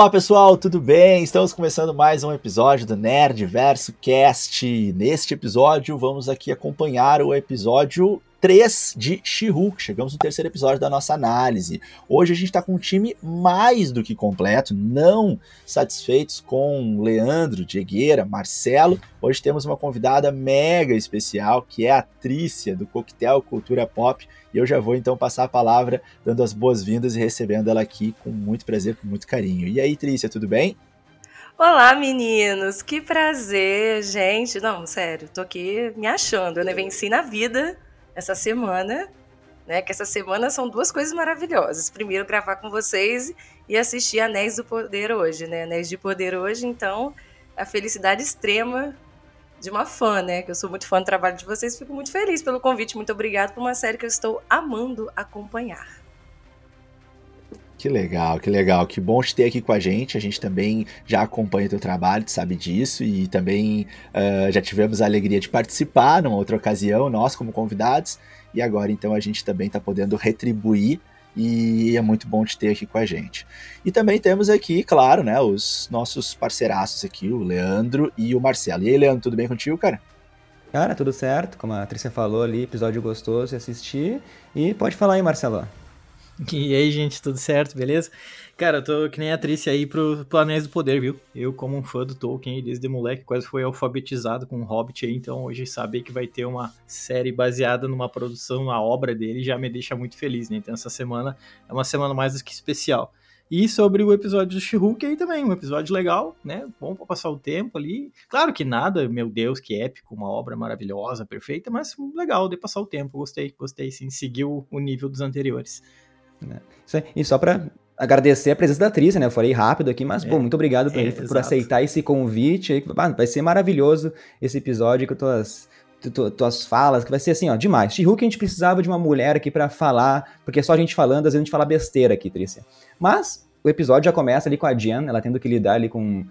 Olá pessoal, tudo bem? Estamos começando mais um episódio do Nerd Verso Cast. Neste episódio, vamos aqui acompanhar o episódio 3 de She-Hulk. Chegamos no terceiro episódio da nossa análise. Hoje a gente está com um time mais do que completo, não satisfeitos com Leandro, Diegueira, Marcelo. Hoje temos uma convidada mega especial, que é a Trícia, do Coquetel Cultura Pop. E eu já vou então passar a palavra, dando as boas-vindas e recebendo ela aqui com muito prazer, com muito carinho. E aí, Trícia, tudo bem? Olá, meninos! Que prazer, gente! Não, sério, tô aqui me achando. Eu nem venci na vida essa semana, né? Que essa semana são duas coisas maravilhosas. Primeiro, gravar com vocês e assistir Anéis do Poder hoje, né? Anéis de Poder hoje, então, a felicidade extrema de uma fã, né? Que eu sou muito fã do trabalho de vocês, fico muito feliz pelo convite. Muito obrigado por uma série que eu estou amando acompanhar. Que legal, que legal. Que bom te ter aqui com a gente. A gente também já acompanha o teu trabalho, tu sabe disso, e também uh, já tivemos a alegria de participar numa outra ocasião, nós como convidados, e agora então a gente também está podendo retribuir e é muito bom te ter aqui com a gente. E também temos aqui, claro, né, os nossos parceiraços aqui, o Leandro e o Marcelo. E aí, Leandro, tudo bem contigo, cara? Cara, tudo certo, como a Trícia falou ali, episódio gostoso de assistir. E pode falar aí, Marcelo. E aí, gente, tudo certo, beleza? Cara, eu tô que nem a Trícia aí pro Anéis do Poder, viu? Eu, como um fã do Tolkien, desde moleque, quase fui alfabetizado com o Hobbit aí, então hoje saber que vai ter uma série baseada numa produção, na obra dele, já me deixa muito feliz, né? Então essa semana é uma semana mais do que especial. E sobre o episódio do she aí também, um episódio legal, né? Bom pra passar o tempo ali. Claro que nada, meu Deus, que épico, uma obra maravilhosa, perfeita, mas legal de passar o tempo, gostei, gostei sim, seguiu o nível dos anteriores. Né? E só para agradecer a presença da atriz, né? Eu falei rápido aqui, mas, é, pô, muito obrigado por, é, por aceitar esse convite. Vai ser maravilhoso esse episódio com tuas, tu, tuas falas, que vai ser assim, ó, demais. she a gente precisava de uma mulher aqui para falar, porque só a gente falando, às vezes a gente fala besteira aqui, Trícia. Mas o episódio já começa ali com a Jen, ela tendo que lidar ali com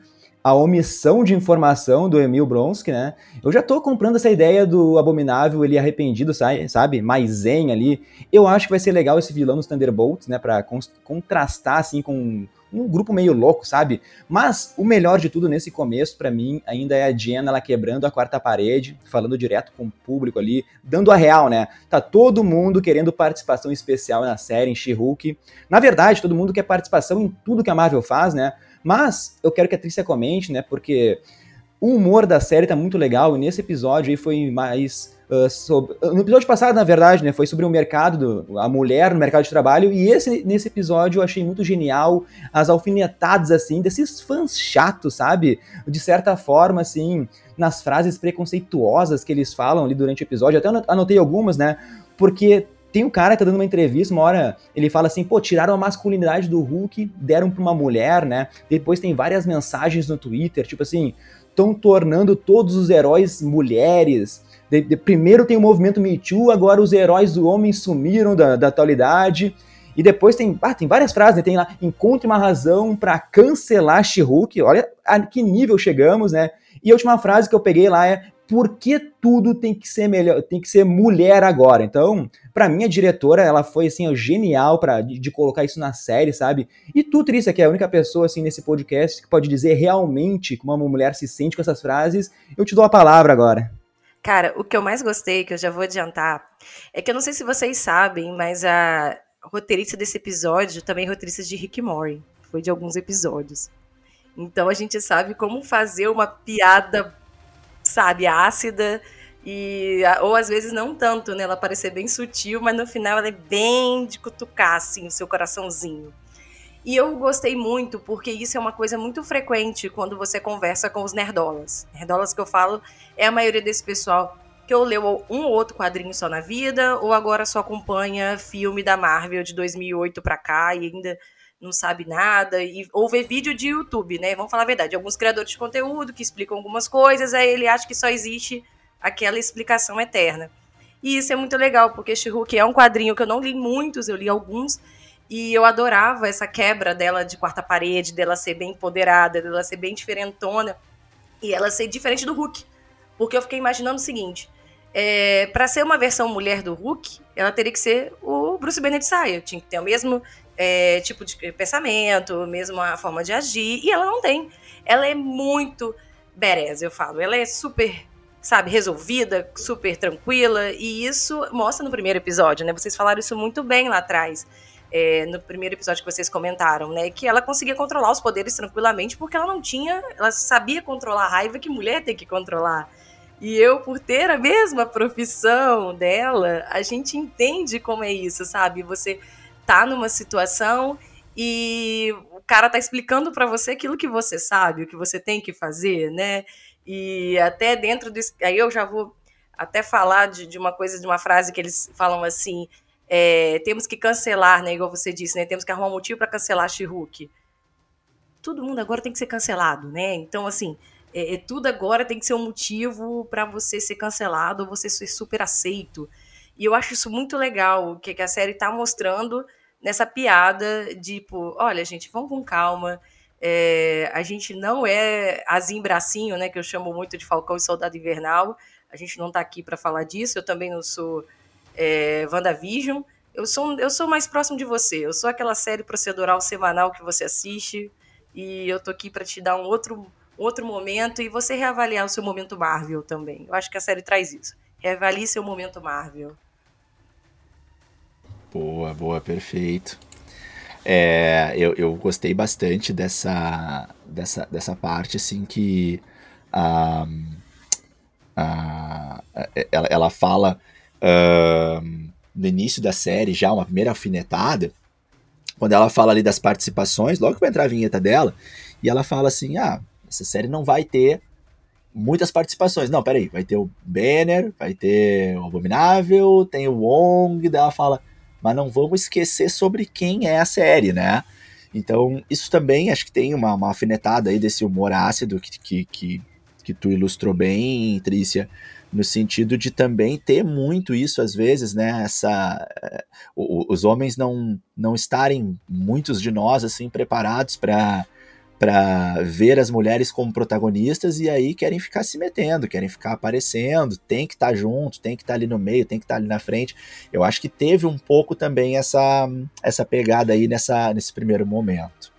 a omissão de informação do Emil Bronsky, né? Eu já tô comprando essa ideia do abominável, ele arrependido, sabe? Mais zen ali. Eu acho que vai ser legal esse vilão nos Thunderbolts, né? Pra contrastar, assim, com um grupo meio louco, sabe? Mas o melhor de tudo nesse começo, para mim, ainda é a Jenna, ela quebrando a quarta parede, falando direto com o público ali, dando a real, né? Tá todo mundo querendo participação especial na série, em She-Hulk. Na verdade, todo mundo quer participação em tudo que a Marvel faz, né? Mas eu quero que a Trícia comente, né? Porque o humor da série tá muito legal e nesse episódio aí foi mais uh, sobre. No episódio passado, na verdade, né? Foi sobre o mercado, do, a mulher no mercado de trabalho. E esse nesse episódio eu achei muito genial as alfinetadas, assim, desses fãs chatos, sabe? De certa forma, assim, nas frases preconceituosas que eles falam ali durante o episódio. Até anotei algumas, né? Porque tem um cara que tá dando uma entrevista, uma hora ele fala assim, pô, tiraram a masculinidade do Hulk, deram pra uma mulher, né? Depois tem várias mensagens no Twitter, tipo assim, estão tornando todos os heróis mulheres. De, de, primeiro tem o movimento Me Too, agora os heróis do homem sumiram da, da atualidade. E depois tem, ah, tem várias frases, né? Tem lá, encontre uma razão para cancelar She-Hulk. Olha a que nível chegamos, né? E a última frase que eu peguei lá é por que tudo tem que ser melhor, tem que ser mulher agora? Então, para mim a diretora, ela foi assim, genial para de, de, colocar isso na série, sabe? E tu, Trícia, que é a única pessoa assim nesse podcast que pode dizer realmente como uma mulher se sente com essas frases, eu te dou a palavra agora. Cara, o que eu mais gostei, que eu já vou adiantar, é que eu não sei se vocês sabem, mas a roteirista desse episódio também é roteirista de Rick Mori, foi de alguns episódios. Então a gente sabe como fazer uma piada sabe, ácida. E, ou às vezes não tanto, né? Ela parecer bem sutil, mas no final ela é bem de cutucar, assim, o seu coraçãozinho. E eu gostei muito, porque isso é uma coisa muito frequente quando você conversa com os nerdolas. Nerdolas que eu falo é a maioria desse pessoal que ou leu um ou outro quadrinho só na vida, ou agora só acompanha filme da Marvel de 2008 pra cá e ainda não sabe nada, e, ou vê vídeo de YouTube, né? Vamos falar a verdade. Alguns criadores de conteúdo que explicam algumas coisas, aí ele acha que só existe aquela explicação eterna. E isso é muito legal, porque she é um quadrinho que eu não li muitos, eu li alguns, e eu adorava essa quebra dela de quarta parede, dela ser bem empoderada, dela ser bem diferentona, e ela ser diferente do Hulk. Porque eu fiquei imaginando o seguinte: é, para ser uma versão mulher do Hulk, ela teria que ser o Bruce Banner de saia. Tinha que ter o mesmo é, tipo de pensamento, mesmo a forma de agir, e ela não tem. Ela é muito badass, eu falo. Ela é super, sabe, resolvida, super tranquila, e isso mostra no primeiro episódio, né? Vocês falaram isso muito bem lá atrás. É, no primeiro episódio que vocês comentaram, né? Que ela conseguia controlar os poderes tranquilamente porque ela não tinha. Ela sabia controlar a raiva que mulher tem que controlar. E eu, por ter a mesma profissão dela, a gente entende como é isso, sabe? Você tá numa situação e o cara tá explicando para você aquilo que você sabe, o que você tem que fazer, né? E até dentro disso, aí eu já vou até falar de, de uma coisa, de uma frase que eles falam assim, é, temos que cancelar, né? Igual você disse, né? Temos que arrumar um motivo para cancelar She-Hulk. Todo mundo agora tem que ser cancelado, né? Então, assim, é, é tudo agora tem que ser um motivo para você ser cancelado ou você ser super aceito. E eu acho isso muito legal, que, que a série tá mostrando nessa piada de, tipo, olha, gente, vamos com calma. É, a gente não é Azim Bracinho, né, que eu chamo muito de Falcão e Soldado Invernal. A gente não está aqui para falar disso. Eu também não sou é, WandaVision. Eu sou, eu sou mais próximo de você. Eu sou aquela série procedural semanal que você assiste. E eu tô aqui para te dar um outro, outro momento e você reavaliar o seu momento Marvel também. Eu acho que a série traz isso. Reavalie seu momento Marvel. Boa, boa, perfeito. É, eu, eu gostei bastante dessa, dessa, dessa parte, assim, que a, a, ela, ela fala uh, no início da série, já uma primeira alfinetada, quando ela fala ali das participações, logo que vai entrar a vinheta dela, e ela fala assim, ah, essa série não vai ter muitas participações. Não, peraí, vai ter o Banner, vai ter o Abominável, tem o Wong, daí ela fala, mas não vamos esquecer sobre quem é a série, né? Então, isso também acho que tem uma, uma afinetada aí desse humor ácido que, que, que, que tu ilustrou bem, Trícia, no sentido de também ter muito isso às vezes, né? Essa, uh, os homens não, não estarem, muitos de nós, assim, preparados para para ver as mulheres como protagonistas e aí querem ficar se metendo, querem ficar aparecendo, tem que estar tá junto, tem que estar tá ali no meio, tem que estar tá ali na frente. Eu acho que teve um pouco também essa, essa pegada aí nessa, nesse primeiro momento.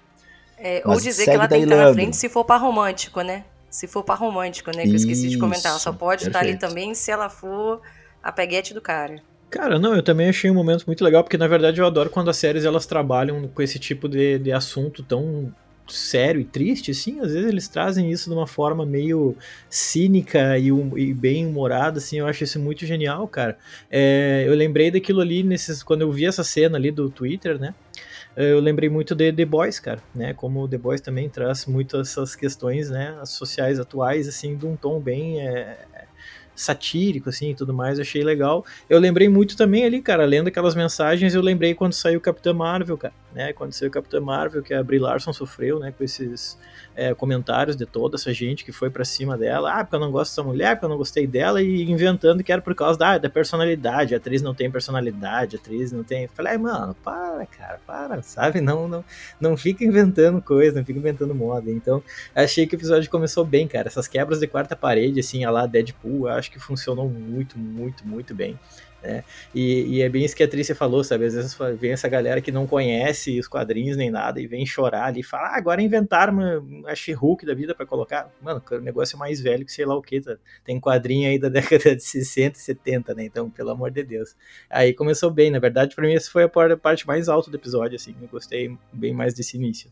É, ou dizer que ela tem que estar na frente se for para romântico, né? Se for para romântico, né? Que eu esqueci de comentar. Ela só pode perfeito. estar ali também se ela for a peguete do cara. Cara, não, eu também achei um momento muito legal, porque na verdade eu adoro quando as séries elas trabalham com esse tipo de, de assunto tão sério e triste, assim, às vezes eles trazem isso de uma forma meio cínica e, e bem humorada, assim, eu acho isso muito genial, cara. É, eu lembrei daquilo ali, nesses, quando eu vi essa cena ali do Twitter, né, eu lembrei muito de The Boys, cara, né, como The Boys também traz muito essas questões, né, sociais atuais, assim, de um tom bem é, satírico, assim, e tudo mais, achei legal. Eu lembrei muito também ali, cara, lendo aquelas mensagens, eu lembrei quando saiu Capitã Marvel, cara, né, quando saiu Capitã Marvel, que a Brie Larson sofreu, né, com esses é, comentários de toda essa gente que foi para cima dela, ah, porque eu não gosto dessa mulher, porque eu não gostei dela, e inventando que era por causa da, da personalidade, a atriz não tem personalidade, a atriz não tem... Falei, mano, para, cara, para, sabe, não, não, não fica inventando coisa, não fica inventando moda, então achei que o episódio começou bem, cara, essas quebras de quarta parede, assim, a lá Deadpool, acho que funcionou muito, muito, muito bem. Né? E, e, é bem isso que a Trícia falou, sabe? Às vezes vem essa galera que não conhece os quadrinhos nem nada e vem chorar ali e fala: ah, agora inventaram uma, a She-Hulk da vida para colocar. Mano, o negócio é mais velho que sei lá o que. Tá? Tem quadrinho aí da década de 60 e 70, né? Então, pelo amor de Deus. Aí começou bem, na verdade, para mim, essa foi a parte mais alta do episódio, assim. Eu gostei bem mais desse início.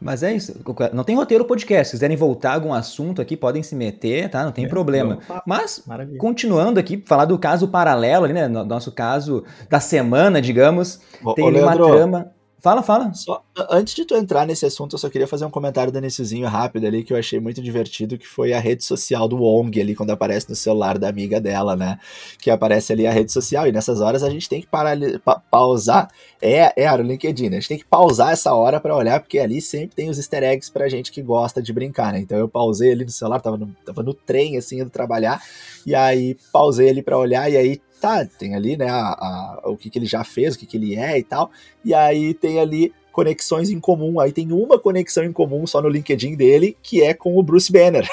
Mas é isso. Não tem roteiro podcast. Se quiserem voltar a algum assunto aqui, podem se meter, tá? Não tem é, problema. Mas, Maravilha. continuando aqui, falar do caso paralelo ali, né? Nosso caso da semana, digamos. Ô, tem ô, uma Leandro, trama. Fala, fala. Só, antes de tu entrar nesse assunto, eu só queria fazer um comentário da iníciozinho rápido ali que eu achei muito divertido, que foi a rede social do Wong ali, quando aparece no celular da amiga dela, né? Que aparece ali a rede social, e nessas horas a gente tem que parar, pa, pausar. É, é, o LinkedIn, né? A gente tem que pausar essa hora para olhar, porque ali sempre tem os easter eggs pra gente que gosta de brincar, né? Então eu pausei ali no celular, tava no, tava no trem, assim, indo trabalhar, e aí pausei ali para olhar, e aí tá, tem ali, né, a, a, o que, que ele já fez, o que, que ele é e tal, e aí tem ali conexões em comum. Aí tem uma conexão em comum só no LinkedIn dele, que é com o Bruce Banner.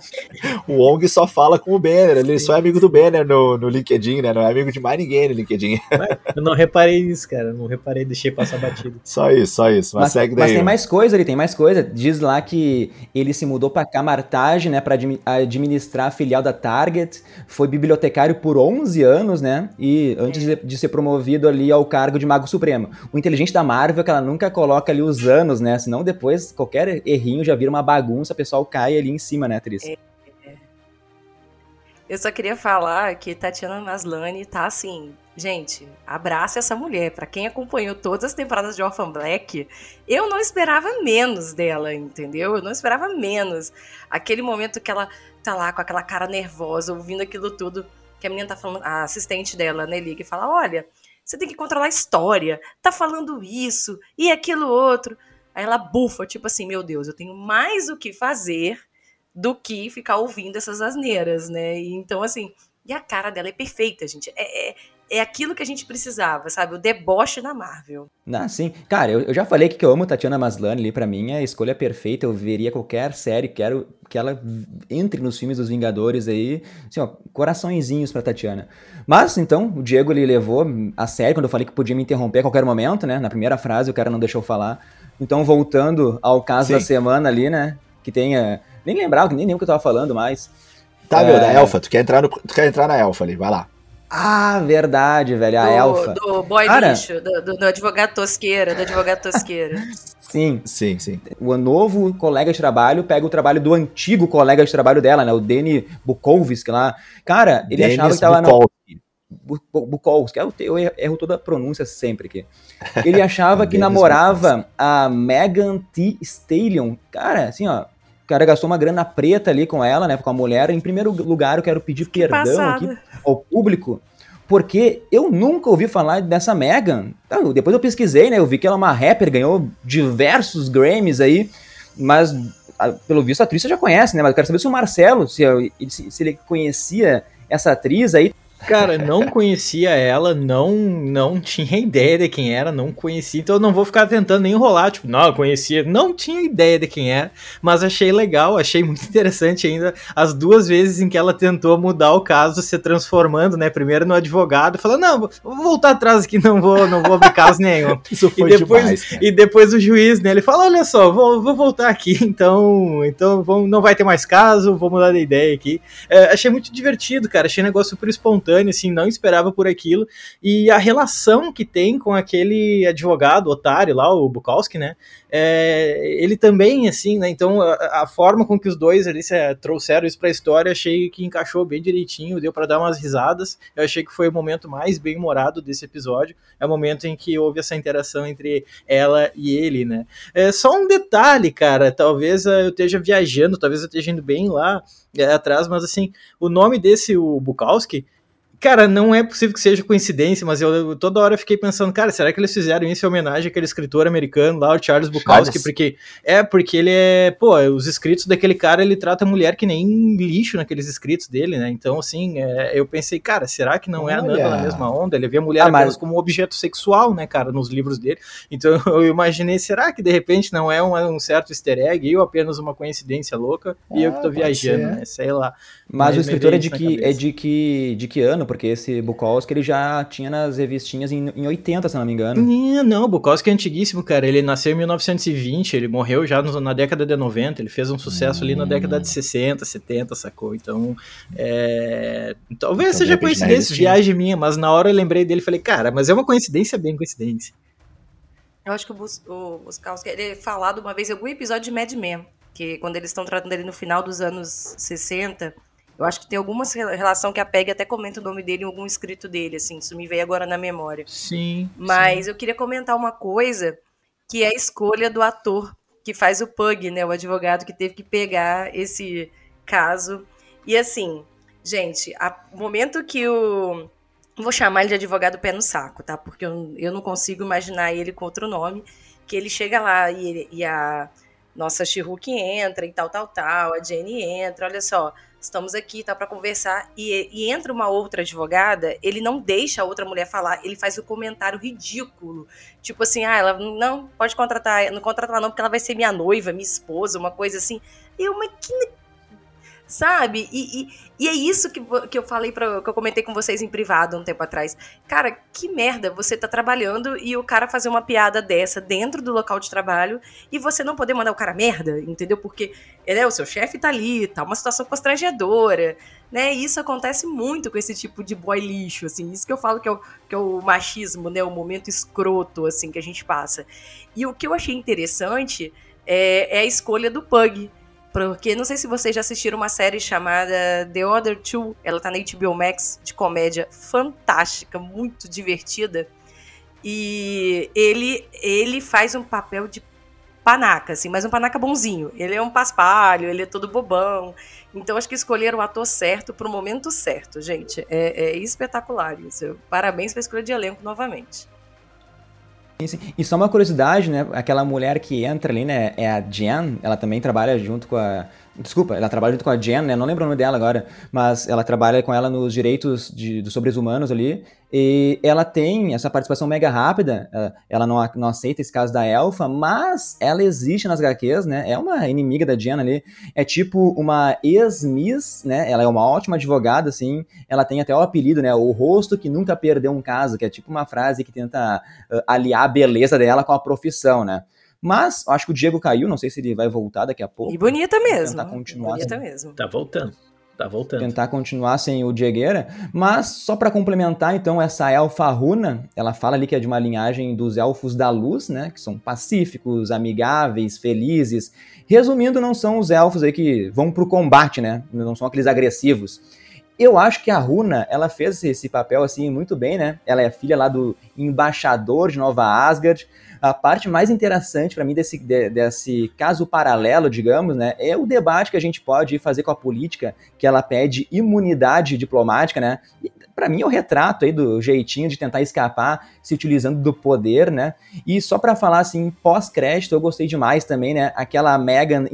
o Wong só fala com o Banner, ele Sim. só é amigo do Banner no, no LinkedIn, né? Não é amigo de mais ninguém no LinkedIn. eu não reparei nisso, cara. Não reparei, deixei passar batido. Só isso, só isso. Mas, mas segue daí. Mas tem mais coisa, ele tem mais coisa. Diz lá que ele se mudou para Camartage, né, para administrar a filial da Target, foi bibliotecário por 11 anos, né? E antes de, de ser promovido ali ao cargo de Mago Supremo. O inteligente da Marvel que ela nunca coloca ali os anos, né? Senão depois qualquer errinho já vira uma bagunça, o pessoal cai ali em cima, né, atriz? É. é. Eu só queria falar que Tatiana Maslany tá assim, gente, abraça essa mulher. Para quem acompanhou todas as temporadas de Orphan Black, eu não esperava menos dela, entendeu? Eu não esperava menos. Aquele momento que ela tá lá com aquela cara nervosa, ouvindo aquilo tudo, que a menina tá falando, a assistente dela, né, liga e fala: "Olha, você tem que controlar a história, tá falando isso e aquilo outro. Aí ela bufa, tipo assim, meu Deus, eu tenho mais o que fazer do que ficar ouvindo essas asneiras, né? E, então, assim, e a cara dela é perfeita, gente. É, é, é aquilo que a gente precisava, sabe? O deboche na Marvel. Ah, sim. Cara, eu, eu já falei que eu amo Tatiana Maslany ali, pra mim é a escolha perfeita. Eu veria qualquer série, quero que ela entre nos filmes dos Vingadores aí. Assim, ó, coraçõezinhos pra Tatiana. Mas, então, o Diego ele levou a sério quando eu falei que podia me interromper a qualquer momento, né? Na primeira frase o cara não deixou falar. Então, voltando ao caso sim. da semana ali, né? Que tenha. Nem lembrava, nem lembro o que eu tava falando mais. Tá, é... meu, da Elfa. Tu quer, entrar no, tu quer entrar na Elfa ali, vai lá. Ah, verdade, velho, a do, Elfa. Do boy Cara, lixo, do, do, do, advogado tosqueira, do advogado tosqueira. sim, sim, sim. O novo colega de trabalho pega o trabalho do antigo colega de trabalho dela, né, o Danny Bukowski lá. Cara, ele Dennis achava que tava Bukowski. no... Bukowski, eu, eu erro toda a pronúncia sempre aqui. Ele achava que namorava a Megan T. Stallion. Cara, assim, ó, cara gastou uma grana preta ali com ela, né, com a mulher. Em primeiro lugar, eu quero pedir que perdão passada. aqui ao público, porque eu nunca ouvi falar dessa Megan. Então, depois eu pesquisei, né, eu vi que ela é uma rapper, ganhou diversos Grammys aí, mas pelo visto a atriz você já conhece, né, mas eu quero saber se o Marcelo, se, se ele conhecia essa atriz aí, Cara, não conhecia ela, não não tinha ideia de quem era, não conhecia, então eu não vou ficar tentando nem enrolar, tipo, não, eu conhecia, não tinha ideia de quem era, mas achei legal, achei muito interessante ainda as duas vezes em que ela tentou mudar o caso, se transformando, né, primeiro no advogado, falando, não, vou voltar atrás aqui, não vou, não vou abrir caso nenhum. Isso foi e depois, demais, E depois o juiz, né, ele fala, olha só, vou, vou voltar aqui, então, então vamos, não vai ter mais caso, vou mudar de ideia aqui. É, achei muito divertido, cara, achei um negócio super espontâneo, assim, não esperava por aquilo. E a relação que tem com aquele advogado, otário lá, o Bukowski, né? É, ele também, assim, né? Então, a, a, forma com que os dois ali se, é, trouxeram isso pra história, achei que encaixou bem direitinho, deu para dar umas risadas. Eu achei que foi o momento mais bem humorado desse episódio. É o momento em que houve essa interação entre ela e ele, né? É só um detalhe, cara. Talvez eu esteja viajando, talvez eu esteja indo bem lá é, atrás, mas assim, o nome desse, o Bukowski, Cara, não é possível que seja coincidência, mas eu toda hora fiquei pensando, cara, será que eles fizeram isso em homenagem àquele escritor americano lá, o Charles Bukowski? Charles. Porque é porque ele é, pô, os escritos daquele cara, ele trata a mulher que nem lixo naqueles escritos dele, né? Então, assim, é, eu pensei, cara, será que não é andando na mesma onda? Ele vê a mulher ah, mas... como objeto sexual, né, cara, nos livros dele. Então, eu imaginei, será que de repente não é um, um certo easter egg ou apenas uma coincidência louca? Ah, e eu que tô ah, viajando, ser. né? Sei lá. Mas, o escritor é de que, é de que de que ano? Porque esse Bukowski ele já tinha nas revistinhas em, em 80, se não me engano. Não, não, Bukowski é antiguíssimo, cara. Ele nasceu em 1920, ele morreu já no, na década de 90, ele fez um sucesso hum. ali na década de 60, 70, sacou? Então, é... talvez então, seja coincidência, viagem minha, mas na hora eu lembrei dele e falei, cara, mas é uma coincidência bem coincidência. Eu acho que o, Bus o Bukowski, ele é falado uma vez em algum episódio de Mad Men, que quando eles estão tratando ele no final dos anos 60 eu acho que tem alguma relação que a Peg até comenta o nome dele em algum escrito dele, assim, isso me veio agora na memória. Sim. Mas sim. eu queria comentar uma coisa, que é a escolha do ator que faz o Pug, né, o advogado que teve que pegar esse caso. E assim, gente, o momento que o vou chamar ele de advogado pé no saco, tá? Porque eu, eu não consigo imaginar ele com outro nome. Que ele chega lá e, ele, e a nossa she entra e tal, tal, tal, a Jenny entra, olha só, estamos aqui, tá para conversar, e, e, entra uma outra advogada, ele não deixa a outra mulher falar, ele faz um comentário ridículo, tipo assim, ah, ela não pode contratar, não contratar ela não, porque ela vai ser minha noiva, minha esposa, uma coisa assim, eu, mas que sabe? E, e, e, é isso que, que eu falei, pra, que eu comentei com vocês em privado um tempo atrás. Cara, que merda você tá trabalhando e o cara fazer uma piada dessa dentro do local de trabalho e você não poder mandar o cara merda, entendeu? Porque né, o seu chefe tá ali, tá uma situação constrangedora, né? E isso acontece muito com esse tipo de boy lixo, assim. Isso que eu falo que é o, que é o machismo, né? O momento escroto, assim, que a gente passa. E o que eu achei interessante é, é a escolha do Pug porque não sei se vocês já assistiram uma série chamada The Other Two. Ela tá na HBO Max de comédia fantástica, muito divertida. E ele ele faz um papel de panaca, assim, mas um panaca bonzinho. Ele é um paspalho, ele é todo bobão. Então acho que escolheram o ator certo pro momento certo, gente. É, é espetacular isso. Parabéns pela escolha de elenco novamente. E só uma curiosidade, né? Aquela mulher que entra ali, né? É a Jen, ela também trabalha junto com a Desculpa, ela trabalha junto com a Jen, né? Não lembro o nome dela agora, mas ela trabalha com ela nos direitos dos sobre-humanos ali. E ela tem essa participação mega rápida. Ela não, não aceita esse caso da Elfa, mas ela existe nas HQs, né? É uma inimiga da Jen ali. É tipo uma ex-miss, né? Ela é uma ótima advogada, assim. Ela tem até o apelido, né? O rosto que nunca perdeu um caso, que é tipo uma frase que tenta uh, aliar a beleza dela com a profissão, né? Mas acho que o Diego caiu, não sei se ele vai voltar daqui a pouco. E bonita mesmo. Tentar continuar bonita sem... mesmo. Tá voltando. Tá voltando. Tentar continuar sem o Diegueira. Mas só para complementar, então, essa elfa runa, ela fala ali que é de uma linhagem dos elfos da luz, né? Que são pacíficos, amigáveis, felizes. Resumindo, não são os elfos aí que vão pro combate, né? Não são aqueles agressivos. Eu acho que a Runa, ela fez esse papel assim muito bem, né? Ela é filha lá do embaixador de Nova Asgard. A parte mais interessante para mim desse, de, desse caso paralelo, digamos, né, é o debate que a gente pode fazer com a política, que ela pede imunidade diplomática, né? E para mim é o retrato aí do jeitinho de tentar escapar se utilizando do poder, né? E só para falar assim, pós-crédito, eu gostei demais também, né? Aquela Megan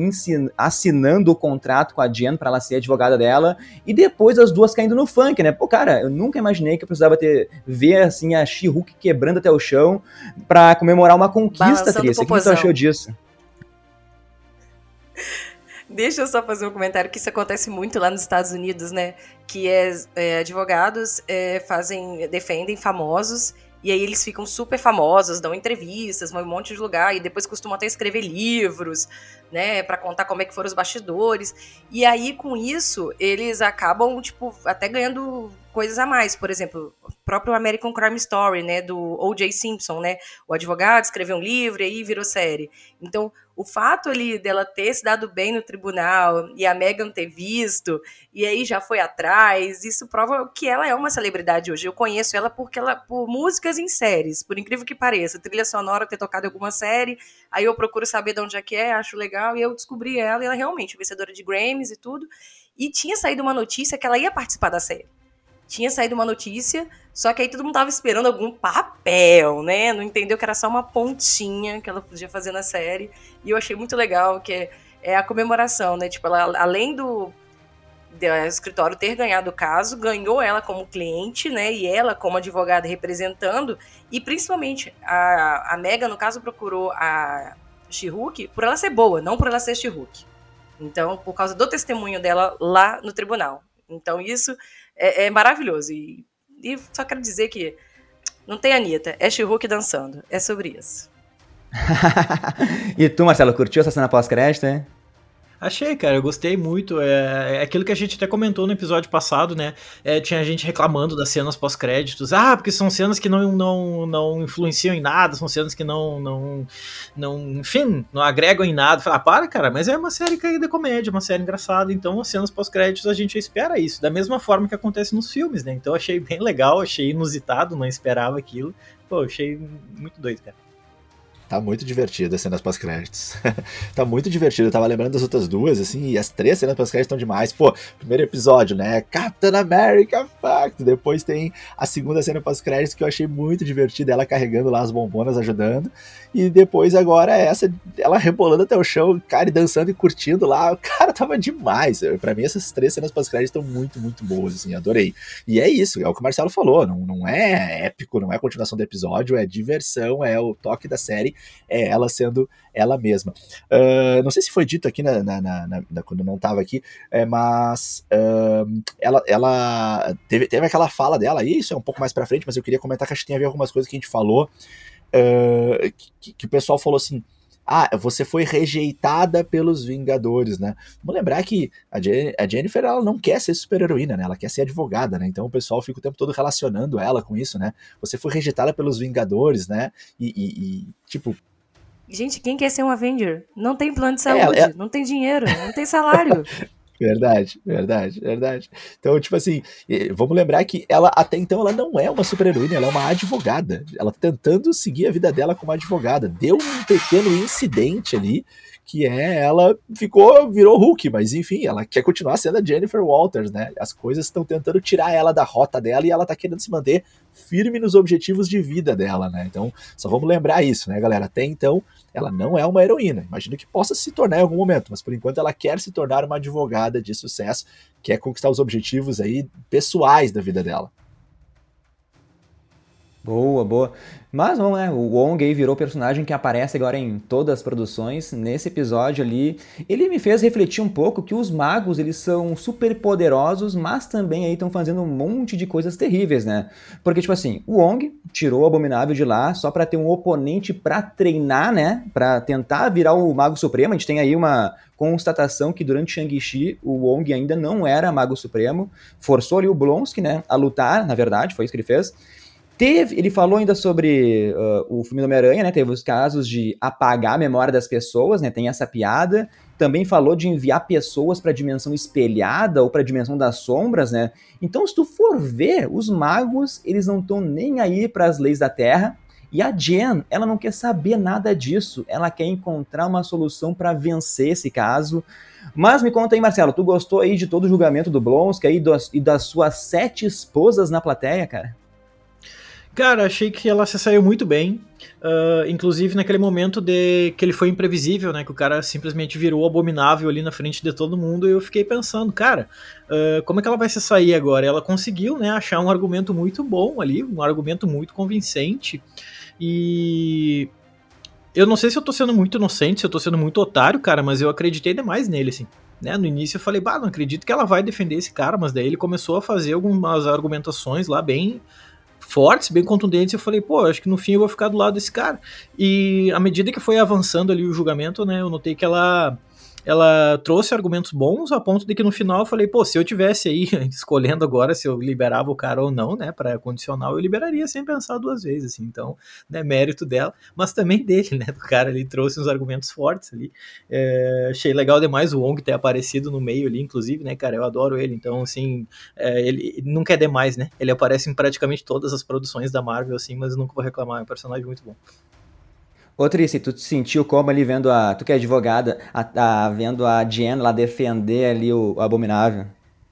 assinando o contrato com a Jen para ela ser advogada dela e depois as duas caindo no funk, né? Pô, cara, eu nunca imaginei que eu precisava ter ver assim a She-Hulk quebrando até o chão para comemorar uma conquista, Tris. O que você achou disso? Deixa eu só fazer um comentário que isso acontece muito lá nos Estados Unidos, né? Que é, é advogados é, fazem, defendem famosos e aí eles ficam super famosos, dão entrevistas, vão em um monte de lugar e depois costumam até escrever livros, né, para contar como é que foram os bastidores. E aí com isso eles acabam tipo até ganhando coisas a mais. Por exemplo, o próprio American Crime Story, né, do O.J. Simpson, né? O advogado escreveu um livro e aí virou série. Então, o fato ali dela ter se dado bem no tribunal e a Megan ter visto e aí já foi atrás, isso prova que ela é uma celebridade hoje. Eu conheço ela porque ela por músicas em séries, por incrível que pareça, trilha sonora ter tocado alguma série, aí eu procuro saber de onde é que é, acho legal e eu descobri ela e ela é realmente vencedora de Grammys e tudo. E tinha saído uma notícia que ela ia participar da série tinha saído uma notícia, só que aí todo mundo tava esperando algum papel, né? Não entendeu que era só uma pontinha que ela podia fazer na série. E eu achei muito legal que é, é a comemoração, né? Tipo, ela, além do, do escritório ter ganhado o caso, ganhou ela como cliente, né? E ela como advogada representando. E principalmente a, a Mega, no caso, procurou a Shihuk por ela ser boa, não por ela ser Shihuk. Então, por causa do testemunho dela lá no tribunal. Então, isso é, é maravilhoso. E, e, só quero dizer que não tem Anitta, é She-Hulk dançando. É sobre isso. e tu, Marcelo, curtiu essa cena pós-crédito, hein? Achei, cara, eu gostei muito. É, é, aquilo que a gente até comentou no episódio passado, né? É, tinha gente reclamando das cenas pós-créditos. Ah, porque são cenas que não, não, não influenciam em nada, são cenas que não, não, não enfim, não agregam em nada. Falar, ah, para, cara, mas é uma série de comédia, uma série engraçada. Então, as cenas pós-créditos a gente espera isso, da mesma forma que acontece nos filmes, né? Então, achei bem legal, achei inusitado, não esperava aquilo. Pô, achei muito doido, cara. Tá muito divertido as cenas pós-créditos. tá muito divertido. Eu tava lembrando das outras duas, assim, e as três cenas pós-créditos estão demais. Pô, primeiro episódio, né? Captain America, fuck! Depois tem a segunda cena pós-créditos que eu achei muito divertida, ela carregando lá as bombonas, ajudando. E depois agora essa, ela rebolando até o chão, cara, e dançando e curtindo lá. Cara tava demais. para mim, essas três cenas pós-créditos estão muito, muito boas, assim, adorei. E é isso, é o que o Marcelo falou. Não, não é épico, não é continuação do episódio, é diversão, é o toque da série é ela sendo ela mesma. Uh, não sei se foi dito aqui na, na, na, na quando não estava aqui, é, mas uh, ela, ela teve, teve aquela fala dela, e isso é um pouco mais para frente, mas eu queria comentar que acho que tem a ver algumas coisas que a gente falou, uh, que, que o pessoal falou assim, ah, você foi rejeitada pelos Vingadores, né? Vamos lembrar que a, a Jennifer, ela não quer ser super-heroína, né? Ela quer ser advogada, né? Então o pessoal fica o tempo todo relacionando ela com isso, né? Você foi rejeitada pelos Vingadores, né? E, e, e tipo... Gente, quem quer ser um Avenger? Não tem plano de é, saúde, é, é... não tem dinheiro, não tem salário. Verdade, verdade, verdade. Então, tipo assim, vamos lembrar que ela até então ela não é uma super-heroína, ela é uma advogada. Ela tá tentando seguir a vida dela como advogada. Deu um pequeno incidente ali que é ela ficou, virou Hulk, mas enfim, ela quer continuar sendo a Jennifer Walters, né? As coisas estão tentando tirar ela da rota dela e ela tá querendo se manter firme nos objetivos de vida dela, né? Então, só vamos lembrar isso, né, galera? Até então, ela não é uma heroína. Imagino que possa se tornar em algum momento, mas por enquanto ela quer se tornar uma advogada de sucesso, quer conquistar os objetivos aí pessoais da vida dela. Boa, boa. Mas vamos, né? O Wong aí virou personagem que aparece agora em todas as produções. Nesse episódio ali, ele me fez refletir um pouco que os magos, eles são super poderosos, mas também aí estão fazendo um monte de coisas terríveis, né? Porque, tipo assim, o Wong tirou o Abominável de lá só para ter um oponente para treinar, né? Para tentar virar o Mago Supremo. A gente tem aí uma constatação que durante Shang-Chi o Wong ainda não era Mago Supremo. Forçou ali o Blonsky, né? A lutar, na verdade, foi isso que ele fez. Teve, ele falou ainda sobre uh, o filme do Homem-Aranha, né? Teve os casos de apagar a memória das pessoas, né? Tem essa piada. Também falou de enviar pessoas para a dimensão espelhada ou para a dimensão das sombras, né? Então, se tu for ver, os magos, eles não estão nem aí para as leis da Terra. E a Jen, ela não quer saber nada disso. Ela quer encontrar uma solução para vencer esse caso. Mas me conta aí, Marcelo, tu gostou aí de todo o julgamento do Blonsky aí e das suas sete esposas na plateia, cara? Cara, achei que ela se saiu muito bem. Uh, inclusive naquele momento de que ele foi imprevisível, né? Que o cara simplesmente virou abominável ali na frente de todo mundo. E eu fiquei pensando, cara, uh, como é que ela vai se sair agora? Ela conseguiu, né? Achar um argumento muito bom ali, um argumento muito convincente. E eu não sei se eu tô sendo muito inocente, se eu tô sendo muito otário, cara, mas eu acreditei demais nele, assim. Né? No início eu falei, bah, não acredito que ela vai defender esse cara, mas daí ele começou a fazer algumas argumentações lá bem fortes, bem contundentes, eu falei, pô, acho que no fim eu vou ficar do lado desse cara. E à medida que foi avançando ali o julgamento, né, eu notei que ela ela trouxe argumentos bons a ponto de que no final eu falei, pô, se eu tivesse aí escolhendo agora se eu liberava o cara ou não, né, para condicional, eu liberaria sem pensar duas vezes, assim. Então, né, mérito dela, mas também dele, né, do cara ali trouxe uns argumentos fortes ali. É, achei legal demais o Wong ter aparecido no meio ali, inclusive, né, cara, eu adoro ele. Então, assim, é, ele nunca é demais, né? Ele aparece em praticamente todas as produções da Marvel, assim, mas nunca vou reclamar, é um personagem muito bom. Ô Trice, tu te sentiu como ali vendo a. Tu que é advogada, a, a vendo a Jen lá defender ali o, o, Abominável?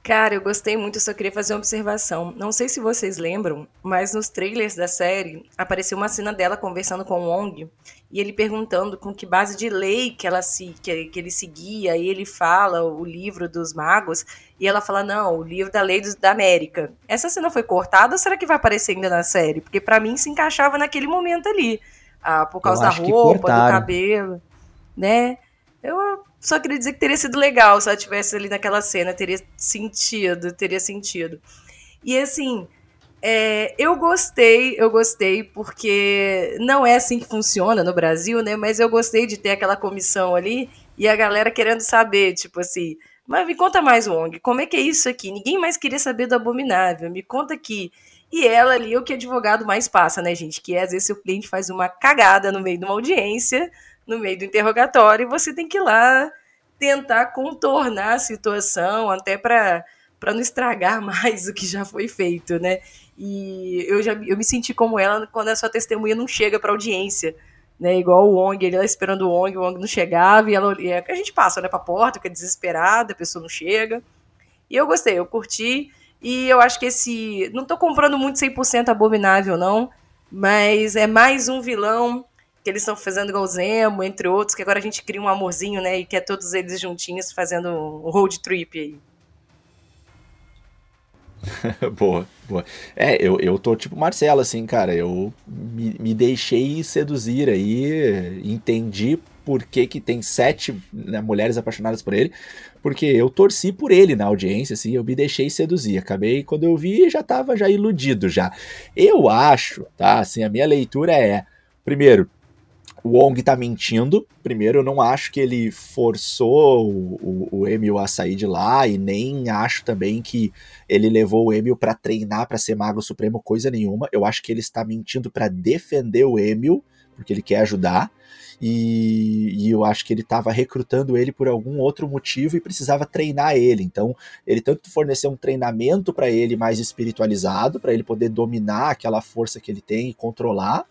Cara, eu gostei muito, só queria fazer uma observação. Não sei se vocês lembram, mas nos trailers da série apareceu uma cena dela conversando com o Wong e ele perguntando com que base de lei que, ela se, que, que ele seguia, e ele fala o livro dos magos, e ela fala, não, o livro da lei do, da América. Essa cena foi cortada ou será que vai aparecer ainda na série? Porque para mim se encaixava naquele momento ali ah, por causa da roupa, do cabelo, né? Eu só queria dizer que teria sido legal se ela tivesse ali naquela cena, teria sentido, teria sentido. E assim, é, eu gostei, eu gostei, porque não é assim que funciona no Brasil, né? Mas eu gostei de ter aquela comissão ali e a galera querendo saber, tipo assim, mas me conta mais, Wong, como é que é isso aqui? Ninguém mais queria saber do abominável. Me conta aqui. E ela ali, o que advogado mais passa, né, gente? Que é, às vezes o cliente faz uma cagada no meio de uma audiência, no meio do interrogatório, e você tem que ir lá tentar contornar a situação, até para não estragar mais o que já foi feito, né? E eu já eu me senti como ela quando a sua testemunha não chega para audiência. né? Igual o Wong, ele lá esperando o Wong, o Wong não chegava, e, ela, e a gente passa, né, pra porta, fica desesperada, a pessoa não chega. E eu gostei, eu curti, e eu acho que esse. Não tô comprando muito 100% abominável, não, mas é mais um vilão que eles estão fazendo igual Zemo, entre outros, que agora a gente cria um amorzinho, né? E que é todos eles juntinhos fazendo um road trip aí. boa, boa. É, eu, eu tô tipo Marcelo, assim, cara. Eu me, me deixei seduzir aí, entendi por que, que tem sete né, mulheres apaixonadas por ele, porque eu torci por ele na audiência, assim, eu me deixei seduzir. Acabei, quando eu vi, já tava já iludido já. Eu acho, tá, assim, a minha leitura é, primeiro, o Wong tá mentindo. Primeiro, eu não acho que ele forçou o, o, o Emil a sair de lá, e nem acho também que ele levou o Emil para treinar para ser Mago Supremo, coisa nenhuma. Eu acho que ele está mentindo para defender o Emil, porque ele quer ajudar. E, e, eu acho que ele estava recrutando ele por algum outro motivo e precisava treinar ele. Então, ele tanto forneceu um treinamento para ele mais espiritualizado, para ele poder dominar aquela força que ele tem e controlar,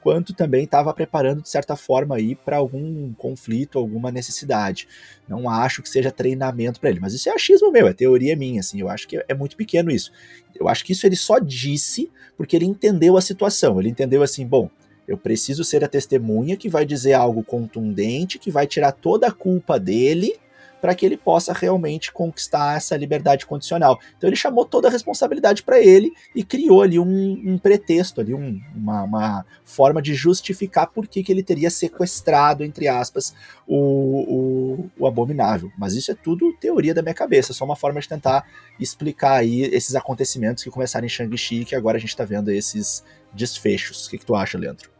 quanto também estava preparando de certa forma aí para algum conflito, alguma necessidade. Não acho que seja treinamento para ele, mas isso é achismo meu, é teoria minha, assim, eu acho que é muito pequeno isso. Eu acho que isso ele só disse porque ele entendeu a situação, ele entendeu assim, bom, eu preciso ser a testemunha que vai dizer algo contundente, que vai tirar toda a culpa dele para que ele possa realmente conquistar essa liberdade condicional. Então ele chamou toda a responsabilidade para ele e criou ali um, um pretexto, ali um, uma, uma, forma de justificar por que, que ele teria sequestrado, entre aspas, o, o, o, abominável. Mas isso é tudo teoria da minha cabeça, só uma forma de tentar explicar aí esses acontecimentos que começaram em Shang-Chi e que agora a gente está vendo esses desfechos. O que, que tu acha, Leandro?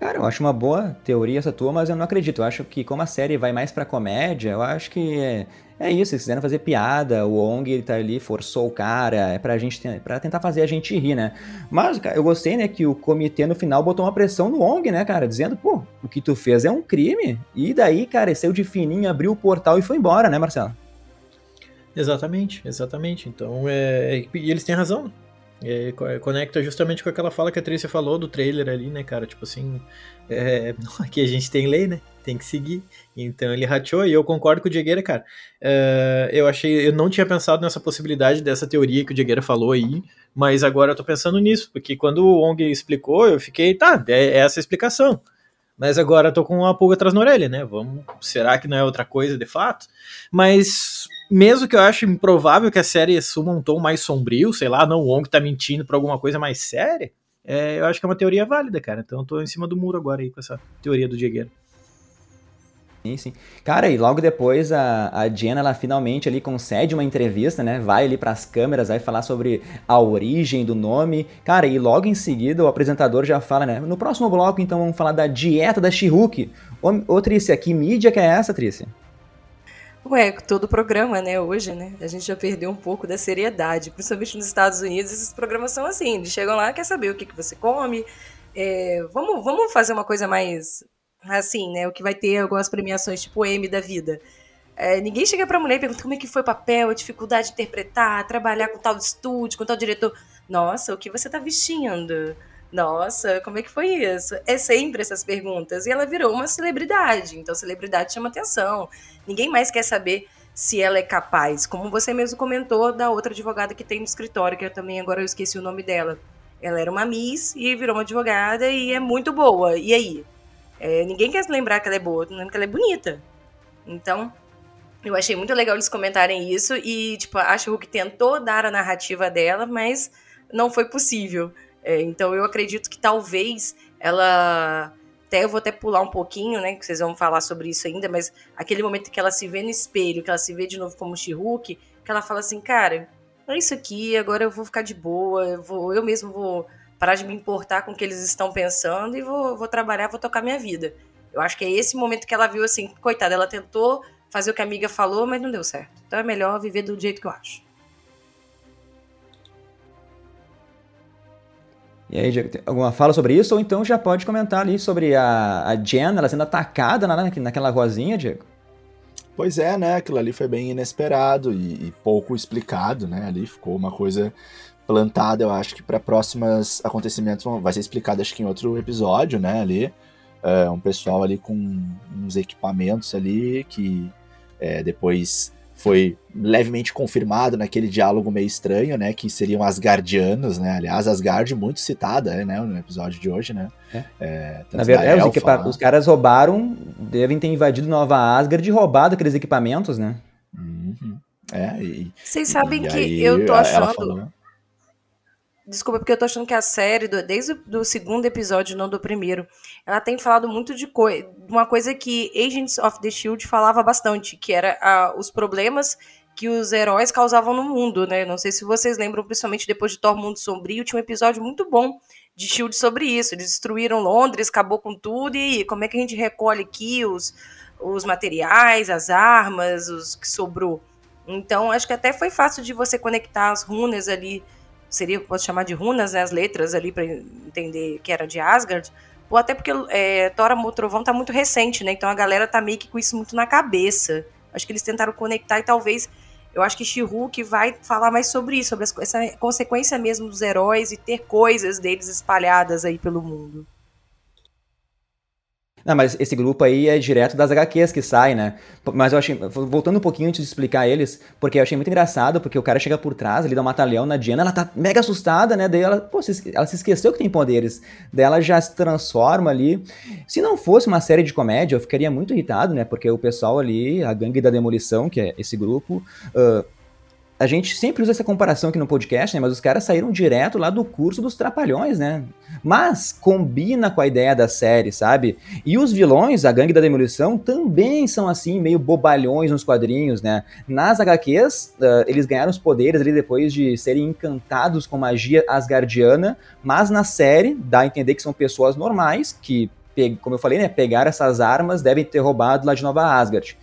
Cara, eu acho uma boa teoria essa tua, mas eu não acredito. Eu acho que como a série vai mais pra comédia, eu acho que é, é isso. Eles quiseram fazer piada, o Ong ele tá ali, forçou o cara, é pra gente para tentar fazer a gente rir, né? Mas, cara, eu gostei, né, que o comitê no final botou uma pressão no Ong, né, cara, dizendo, pô, o que tu fez é um crime. E daí, cara, saiu de fininho, abriu o portal e foi embora, né, Marcelo? Exatamente, exatamente. Então, é... e eles têm razão. É, conecta justamente com aquela fala que a Trícia falou do trailer ali, né, cara? Tipo assim, é, aqui a gente tem lei, né? Tem que seguir. Então ele rateou e eu concordo com o Diegueira, cara. É, eu achei, eu não tinha pensado nessa possibilidade dessa teoria que o Diegueira falou aí, mas agora eu tô pensando nisso, porque quando o Ong explicou, eu fiquei, tá, é, é essa a explicação. Mas agora eu tô com uma pulga atrás na orelha, né? Vamos, será que não é outra coisa de fato? Mas mesmo que eu ache improvável que a série assuma um tom mais sombrio, sei lá, não, o Wong tá mentindo pra alguma coisa mais séria, é, eu acho que é uma teoria válida, cara. Então eu tô em cima do muro agora aí com essa teoria do Diegueiro. Sim, sim. Cara, e logo depois a, a Jenna, ela finalmente ali concede uma entrevista, né? Vai ali pras câmeras, vai falar sobre a origem do nome. Cara, e logo em seguida o apresentador já fala, né? No próximo bloco, então, vamos falar da dieta da She-Hulk. Ô, ô Trícia, que mídia que é essa, Trícia? Ué, todo programa, né, hoje, né? A gente já perdeu um pouco da seriedade. Principalmente nos Estados Unidos, esses programas são assim. Eles chegam lá, quer saber o que, que você come. É, vamos, vamos fazer uma coisa mais assim, né? O que vai ter algumas premiações, tipo M da vida. É, ninguém chega pra mulher e pergunta como é que foi o papel, a dificuldade de interpretar, trabalhar com tal estúdio, com tal diretor. Nossa, o que você tá vestindo? Nossa, como é que foi isso? É sempre essas perguntas. E ela virou uma celebridade. Então, celebridade chama atenção. Ninguém mais quer saber se ela é capaz. Como você mesmo comentou da outra advogada que tem no escritório, que eu também agora eu esqueci o nome dela. Ela era uma Miss e virou uma advogada e é muito boa. E aí? É, ninguém quer lembrar que ela é boa, lembra que ela é bonita. Então, eu achei muito legal eles comentarem isso e, tipo, acho que tentou dar a narrativa dela, mas não foi possível. É, então eu acredito que talvez ela. Até eu vou até pular um pouquinho, né? Que vocês vão falar sobre isso ainda, mas aquele momento que ela se vê no espelho, que ela se vê de novo como she que ela fala assim, cara, é isso aqui, agora eu vou ficar de boa, eu, vou, eu mesmo vou parar de me importar com o que eles estão pensando e vou, vou trabalhar, vou tocar minha vida. Eu acho que é esse momento que ela viu assim, coitada, ela tentou fazer o que a amiga falou, mas não deu certo. Então é melhor viver do jeito que eu acho. E aí, alguma fala sobre isso? Ou então já pode comentar ali sobre a, a Jen, ela sendo atacada na, naquela rosinha, Diego? Pois é, né? Aquilo ali foi bem inesperado e, e pouco explicado, né? Ali ficou uma coisa plantada, eu acho que para próximos acontecimentos vai ser explicado, acho que em outro episódio, né? Ali, é, um pessoal ali com uns equipamentos ali que é, depois foi levemente confirmado naquele diálogo meio estranho, né? Que seriam as guardianas, né? Aliás, Asgard muito citada, né? No episódio de hoje, né? É. É, Na verdade, os, equipa- os, caras roubaram, devem ter invadido Nova Asgard e roubado aqueles equipamentos, né? Uhum. É, e, Vocês sabem e que aí, eu tô achando. Falou, Desculpa, porque eu tô achando que a série, desde o do segundo episódio, não do primeiro, ela tem falado muito de co uma coisa que Agents of the Shield falava bastante, que era uh, os problemas que os heróis causavam no mundo, né? Não sei se vocês lembram, principalmente depois de Thor Mundo Sombrio, tinha um episódio muito bom de Shield sobre isso. Eles destruíram Londres, acabou com tudo, e como é que a gente recolhe aqui os, os materiais, as armas, os que sobrou? Então, acho que até foi fácil de você conectar as runas ali seria, posso chamar de runas, né, as letras ali para entender que era de Asgard, ou até porque é, Thor Amor Trovão tá muito recente, né, então a galera tá meio que com isso muito na cabeça. Acho que eles tentaram conectar e talvez, eu acho que She-Hulk vai falar mais sobre isso, sobre essa consequência mesmo dos heróis e ter coisas deles espalhadas aí pelo mundo. Não, mas esse grupo aí é direto das HQs que sai, né? Mas eu achei. Voltando um pouquinho antes de explicar eles, porque eu achei muito engraçado, porque o cara chega por trás, ele dá um mata-leão na Diana, ela tá mega assustada, né? Daí ela, pô, ela se esqueceu que tem poderes. Daí ela já se transforma ali. Se não fosse uma série de comédia, eu ficaria muito irritado, né? Porque o pessoal ali, a gangue da demolição, que é esse grupo. Uh, a gente sempre usa essa comparação aqui no podcast, né? Mas os caras saíram direto lá do curso dos Trapalhões, né? Mas combina com a ideia da série, sabe? E os vilões, a gangue da demolição, também são assim, meio bobalhões nos quadrinhos, né? Nas HQs, uh, eles ganharam os poderes ali depois de serem encantados com magia asgardiana, mas na série dá a entender que são pessoas normais, que, como eu falei, né? Pegaram essas armas, devem ter roubado lá de Nova Asgard.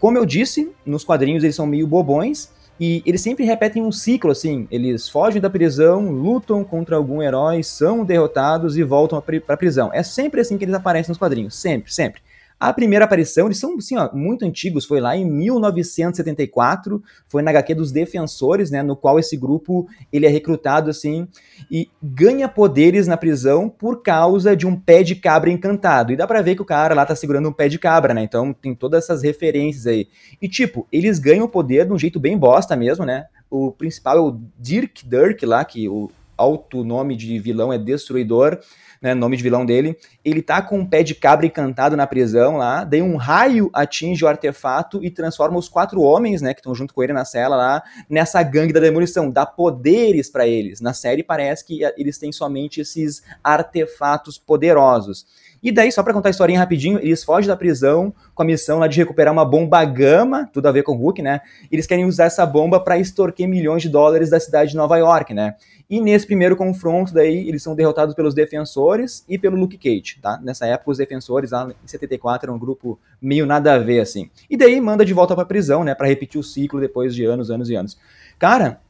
Como eu disse, nos quadrinhos eles são meio bobões, e eles sempre repetem um ciclo, assim. Eles fogem da prisão, lutam contra algum herói, são derrotados e voltam para a prisão. É sempre assim que eles aparecem nos quadrinhos. Sempre, sempre. A primeira aparição, eles são assim, ó, muito antigos, foi lá em 1974, foi na HQ dos Defensores, né, no qual esse grupo ele é recrutado assim e ganha poderes na prisão por causa de um pé de cabra encantado. E dá para ver que o cara lá tá segurando um pé de cabra, né? Então tem todas essas referências aí. E tipo, eles ganham o poder de um jeito bem bosta mesmo, né? O principal é o Dirk Dirk lá, que o alto nome de vilão é Destruidor né, nome de vilão dele, ele tá com um pé de cabra encantado na prisão lá, daí um raio atinge o artefato e transforma os quatro homens, né, que estão junto com ele na cela lá, nessa gangue da demolição, dá poderes para eles. Na série parece que eles têm somente esses artefatos poderosos. E daí, só para contar a historinha rapidinho, eles fogem da prisão com a missão lá de recuperar uma bomba gama, tudo a ver com o Hulk, né? Eles querem usar essa bomba para extorquir milhões de dólares da cidade de Nova York, né? E nesse primeiro confronto, daí, eles são derrotados pelos defensores e pelo Luke Cage, tá? Nessa época, os defensores lá em 74 eram um grupo meio nada a ver, assim. E daí manda de volta pra prisão, né? Pra repetir o ciclo depois de anos, anos e anos. Cara,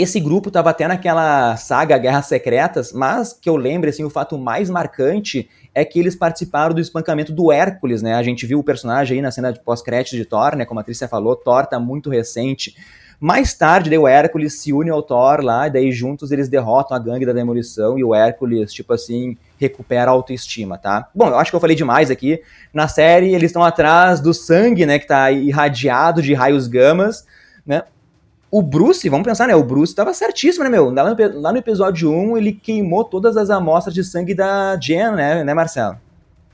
esse grupo estava até naquela saga Guerras Secretas, mas que eu lembro, assim, o fato mais marcante é que eles participaram do espancamento do Hércules, né? A gente viu o personagem aí na cena de pós-crédito de Thor, né? Como a Trícia falou, Thor tá muito recente. Mais tarde, daí o Hércules se une ao Thor lá, e daí juntos eles derrotam a gangue da demolição e o Hércules, tipo assim, recupera a autoestima, tá? Bom, eu acho que eu falei demais aqui. Na série, eles estão atrás do sangue, né, que tá irradiado de raios gamas, né? O Bruce, vamos pensar, né? O Bruce tava certíssimo, né, meu? Lá no, lá no episódio 1, ele queimou todas as amostras de sangue da Jen, né, né, Marcelo?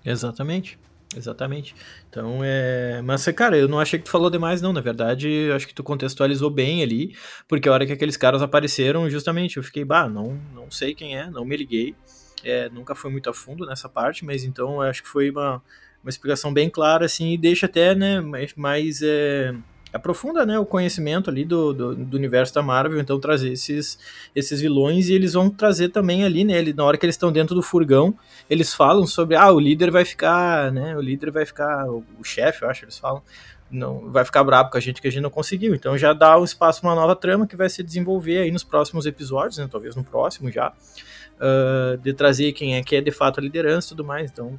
Exatamente. Exatamente. Então, é. Mas, cara, eu não achei que tu falou demais, não. Na verdade, acho que tu contextualizou bem ali, porque a hora que aqueles caras apareceram, justamente, eu fiquei, bah, não, não sei quem é, não me liguei. É, nunca foi muito a fundo nessa parte, mas então eu acho que foi uma, uma explicação bem clara, assim, e deixa até, né, mais. mais é aprofunda né, o conhecimento ali do, do, do, universo da Marvel, então trazer esses, esses vilões e eles vão trazer também ali, né, na hora que eles estão dentro do furgão, eles falam sobre, ah, o líder vai ficar, né, o líder vai ficar, o, o chefe, eu acho, eles falam, não vai ficar bravo com a gente que a gente não conseguiu, então já dá um espaço para uma nova trama que vai se desenvolver aí nos próximos episódios, né, talvez no próximo já, uh, de trazer quem é que é de fato a liderança e tudo mais, então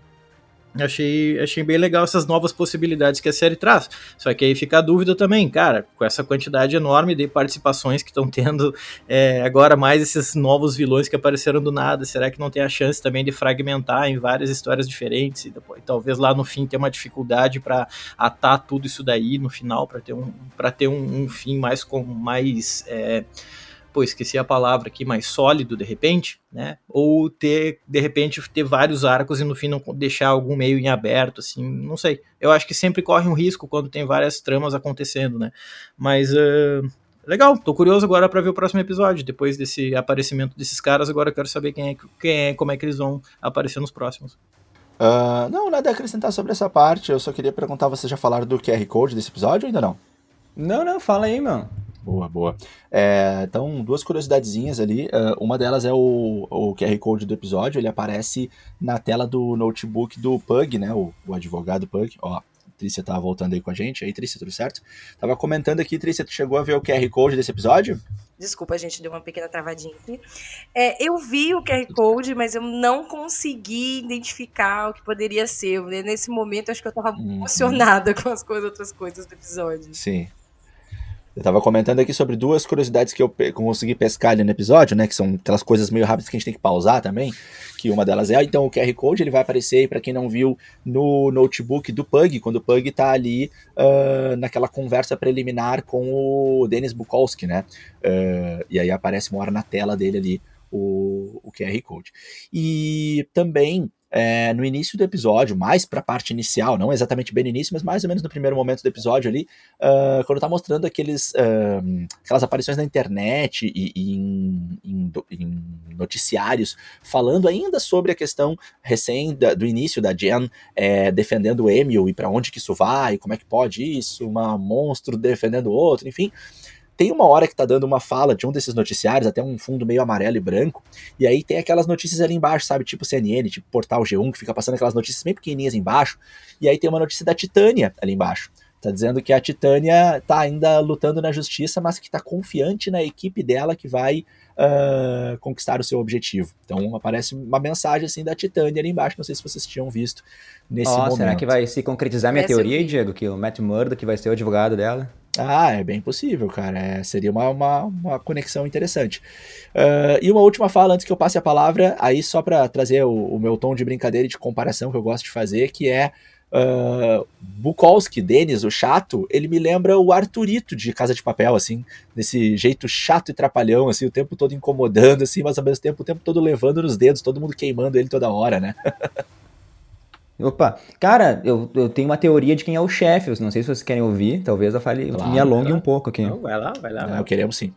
Achei, achei bem legal essas novas possibilidades que a série traz. Só que aí fica a dúvida também, cara, com essa quantidade enorme de participações que estão tendo é, agora, mais esses novos vilões que apareceram do nada, será que não tem a chance também de fragmentar em várias histórias diferentes e depois, talvez lá no fim ter uma dificuldade para atar tudo isso daí no final, para ter, um, ter um, um, fim mais com mais. É, pô, esqueci a palavra aqui, mais sólido de repente, né? Ou ter, de repente, ter vários arcos e no fim não deixar algum meio em aberto, assim, não sei. Eu acho que sempre corre um risco quando tem várias tramas acontecendo, né? Mas. Uh, legal, tô curioso agora para ver o próximo episódio. Depois desse aparecimento desses caras, agora eu quero saber quem é, quem é como é que eles vão aparecer nos próximos. Uh, não, nada a acrescentar sobre essa parte. Eu só queria perguntar: vocês já falaram do QR Code desse episódio ou ainda não? Não, não, fala aí, mano. Boa, boa. É, então, duas curiosidadezinhas ali. Uh, uma delas é o, o QR Code do episódio. Ele aparece na tela do notebook do Pug, né? O, o advogado Pug. Ó, a Trícia tá voltando aí com a gente. Aí, Trícia, tudo certo? Tava comentando aqui, Trícia, tu chegou a ver o QR Code desse episódio? Desculpa, a gente deu uma pequena travadinha aqui. É, eu vi o QR Code, mas eu não consegui identificar o que poderia ser. Nesse momento, acho que eu tava uhum. emocionada com as coisas, outras coisas do episódio. Sim. Eu tava comentando aqui sobre duas curiosidades que eu consegui pescar ali no episódio, né? Que são aquelas coisas meio rápidas que a gente tem que pausar também. Que uma delas é, então, o QR Code, ele vai aparecer pra quem não viu, no notebook do Pug, quando o Pug tá ali uh, naquela conversa preliminar com o Denis Bukowski, né? Uh, e aí aparece uma hora na tela dele ali o, o QR Code. E também é, no início do episódio, mais para a parte inicial, não exatamente bem no início, mas mais ou menos no primeiro momento do episódio ali, uh, quando tá mostrando aqueles, uh, aquelas aparições na internet e, e em, em, em, noticiários, falando ainda sobre a questão recém da, do início da Jen é, defendendo o Emil e para onde que isso vai, como é que pode isso, uma monstro defendendo o outro, enfim. Tem uma hora que tá dando uma fala de um desses noticiários, até um fundo meio amarelo e branco, e aí tem aquelas notícias ali embaixo, sabe? Tipo CNN, tipo Portal G1, que fica passando aquelas notícias bem pequenininhas embaixo, e aí tem uma notícia da Titânia ali embaixo. Tá dizendo que a Titânia tá ainda lutando na justiça, mas que tá confiante na equipe dela que vai uh, conquistar o seu objetivo. Então aparece uma mensagem assim da Titânia ali embaixo, não sei se vocês tinham visto nesse oh, momento. Será que vai se concretizar minha teoria, Diego, que o Matt Murdock vai ser o advogado dela? Ah, é bem possível, cara. É, seria uma, uma, uma, conexão interessante. Uh, e uma última fala antes que eu passe a palavra, aí só para trazer o, o, meu tom de brincadeira e de comparação que eu gosto de fazer, que é uh, Bukowski, Denis, o chato, ele me lembra o Arthurito de Casa de Papel, assim, desse jeito chato e trapalhão, assim, o tempo todo incomodando, assim, mas ao mesmo tempo o tempo todo levando nos dedos, todo mundo queimando ele toda hora, né? Opa, cara, eu, eu tenho uma teoria de quem é o chefe. Não sei se vocês querem ouvir. Talvez eu fale, claro, me alongue um pouco aqui. Não, vai lá, vai lá. Não, queremos sim.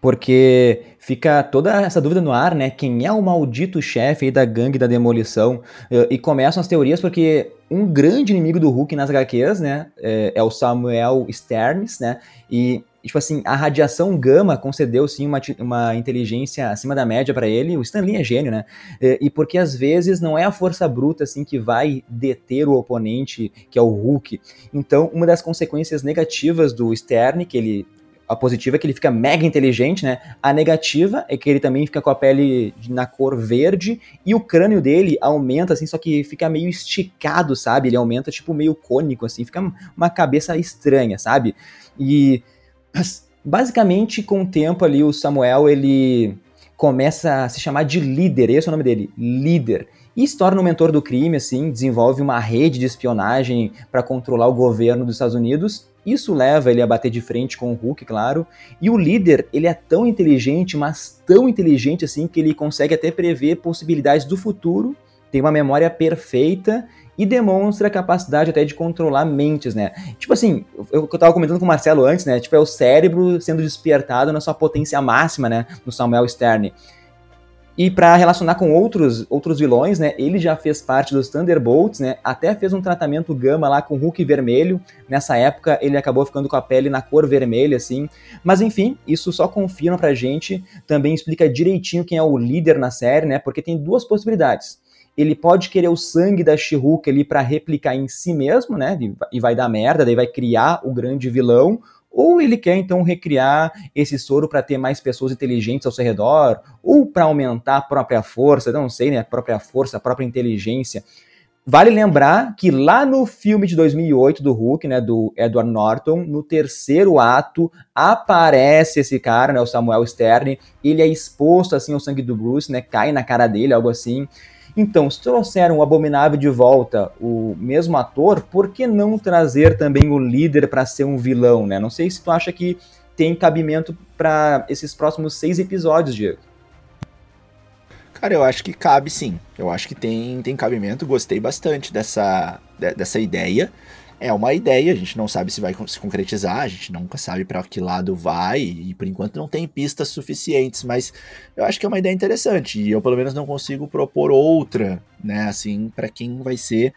Porque fica toda essa dúvida no ar, né? Quem é o maldito chefe aí da gangue da demolição? E começam as teorias porque um grande inimigo do Hulk nas HQs, né? É, é o Samuel Sterns, né? E tipo assim, a radiação gama concedeu sim uma, uma inteligência acima da média para ele. O Stan Lee é gênio, né? E, e, porque às vezes não é a força bruta assim que vai deter o oponente, que é o Hulk. Então, uma das consequências negativas do Stern, que ele a positiva é que ele fica mega inteligente, né? A negativa é que ele também fica com a pele na cor verde e o crânio dele aumenta, assim, só que fica meio esticado, sabe? Ele aumenta, tipo, meio cônico, assim, fica uma cabeça estranha, sabe? E basicamente, com o tempo ali, o Samuel ele começa a se chamar de líder, esse é o nome dele, líder. E se torna um mentor do crime, assim, desenvolve uma rede de espionagem para controlar o governo dos Estados Unidos. Isso leva ele a bater de frente com o Hulk, claro. E o líder, ele é tão inteligente, mas tão inteligente assim, que ele consegue até prever possibilidades do futuro, tem uma memória perfeita e demonstra a capacidade até de controlar mentes, né? Tipo assim, eu, eu tava comentando com o Marcelo antes, né? Tipo, é o cérebro sendo despertado na sua potência máxima, né? No Samuel Stern. E para relacionar com outros, outros vilões, né? Ele já fez parte dos Thunderbolts, né? Até fez um tratamento gama lá com o Hulk vermelho. Nessa época ele acabou ficando com a pele na cor vermelha, assim. Mas enfim, isso só confirma pra gente. Também explica direitinho quem é o líder na série, né? Porque tem duas possibilidades ele pode querer o sangue da she ali para replicar em si mesmo, né? E vai dar merda, daí vai criar o grande vilão, ou ele quer então recriar esse soro para ter mais pessoas inteligentes ao seu redor, ou para aumentar a própria força, não sei, né? A própria força, a própria inteligência. Vale lembrar que lá no filme de 2008 do Hulk, né, do Edward Norton, no terceiro ato aparece esse cara, né, o Samuel Stern, ele é exposto assim ao sangue do Bruce, né, cai na cara dele, algo assim. Então, se trouxeram o Abominável de volta, o mesmo ator, por que não trazer também o líder para ser um vilão, né? Não sei se tu acha que tem cabimento para esses próximos seis episódios, Diego. Cara, eu acho que cabe sim. Eu acho que tem, tem cabimento. Gostei bastante dessa, dessa ideia. É uma ideia, a gente não sabe se vai se concretizar, a gente nunca sabe para que lado vai, e por enquanto não tem pistas suficientes, mas eu acho que é uma ideia interessante, e eu pelo menos não consigo propor outra, né, assim, para quem vai ser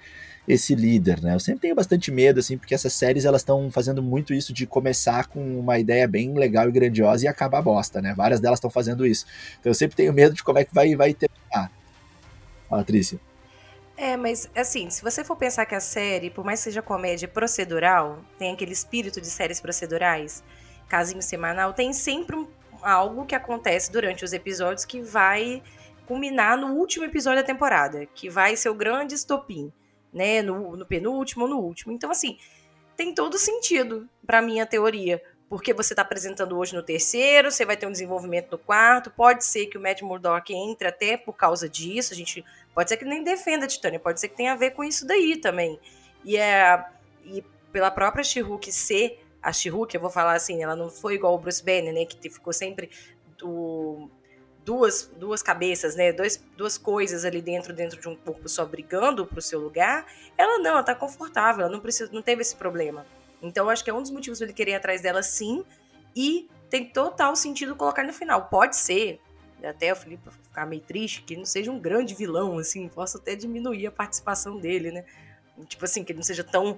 esse líder, né? Eu sempre tenho bastante medo, assim, porque essas séries elas estão fazendo muito isso de começar com uma ideia bem legal e grandiosa e acabar bosta, né? Várias delas estão fazendo isso. Então eu sempre tenho medo de como é que vai, vai terminar. Patrícia. É, mas assim, se você for pensar que a série, por mais que seja comédia procedural, tem aquele espírito de séries procedurais, casinho semanal, tem sempre um, algo que acontece durante os episódios que vai culminar no último episódio da temporada, que vai ser o grande estopim né? No, no penúltimo ou no último. Então, assim, tem todo sentido para minha teoria. Porque você está apresentando hoje no terceiro, você vai ter um desenvolvimento no quarto. Pode ser que o Matt Murdock entre até por causa disso. A gente pode ser que nem defenda a Titânia, pode ser que tenha a ver com isso daí também. E é e pela própria she ser a she eu vou falar assim, ela não foi igual o Bruce Banner, né, que ficou sempre do duas, duas cabeças, né? Dois, duas coisas ali dentro dentro de um corpo só brigando pro seu lugar, ela não, ela tá confortável, ela não precisa, não teve esse problema. Então acho que é um dos motivos para ele querer ir atrás dela sim, e tem total sentido colocar no final. Pode ser, até o Felipe ficar meio triste, que ele não seja um grande vilão, assim, possa até diminuir a participação dele, né? Tipo assim, que ele não seja tão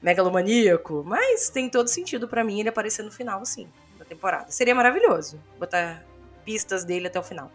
megalomaníaco, mas tem todo sentido para mim ele aparecer no final, sim, da temporada. Seria maravilhoso botar pistas dele até o final.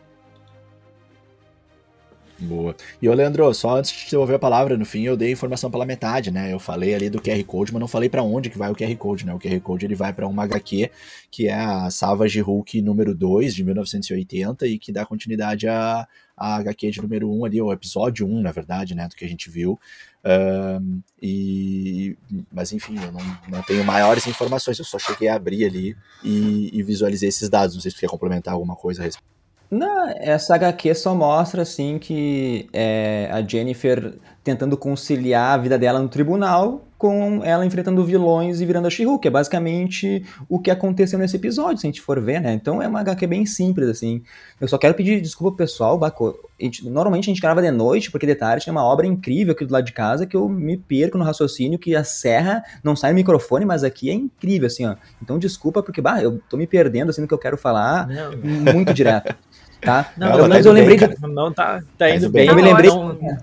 Boa. E o Leandro, só antes de devolver a palavra, no fim eu dei informação pela metade, né? Eu falei ali do QR Code, mas não falei para onde que vai o QR Code, né? O QR Code ele vai para uma HQ, que é a Savage Hulk número 2 de 1980 e que dá continuidade a, a HQ de número 1 ali, o episódio 1, na verdade, né, do que a gente viu. Um, e, mas enfim, eu não, não tenho maiores informações, eu só cheguei a abrir ali e, e visualizei esses dados. Não sei se você quer complementar alguma coisa a respeito. Não, essa HQ só mostra assim que é, a Jennifer tentando conciliar a vida dela no tribunal com ela enfrentando vilões e virando a she que é basicamente o que aconteceu nesse episódio, se a gente for ver, né? Então é uma HQ bem simples, assim. Eu só quero pedir desculpa pro pessoal, Baco. A gente, normalmente a gente grava de noite, porque de tarde tem uma obra incrível aqui do lado de casa que eu me perco no raciocínio, que a serra não sai no microfone, mas aqui é incrível, assim, ó. Então desculpa, porque, bah, eu tô me perdendo, assim, no que eu quero falar não. muito direto. Tá? Não, Pelo menos eu lembrei bem, de... Não, tá, tá indo bem. Eu me lembrei...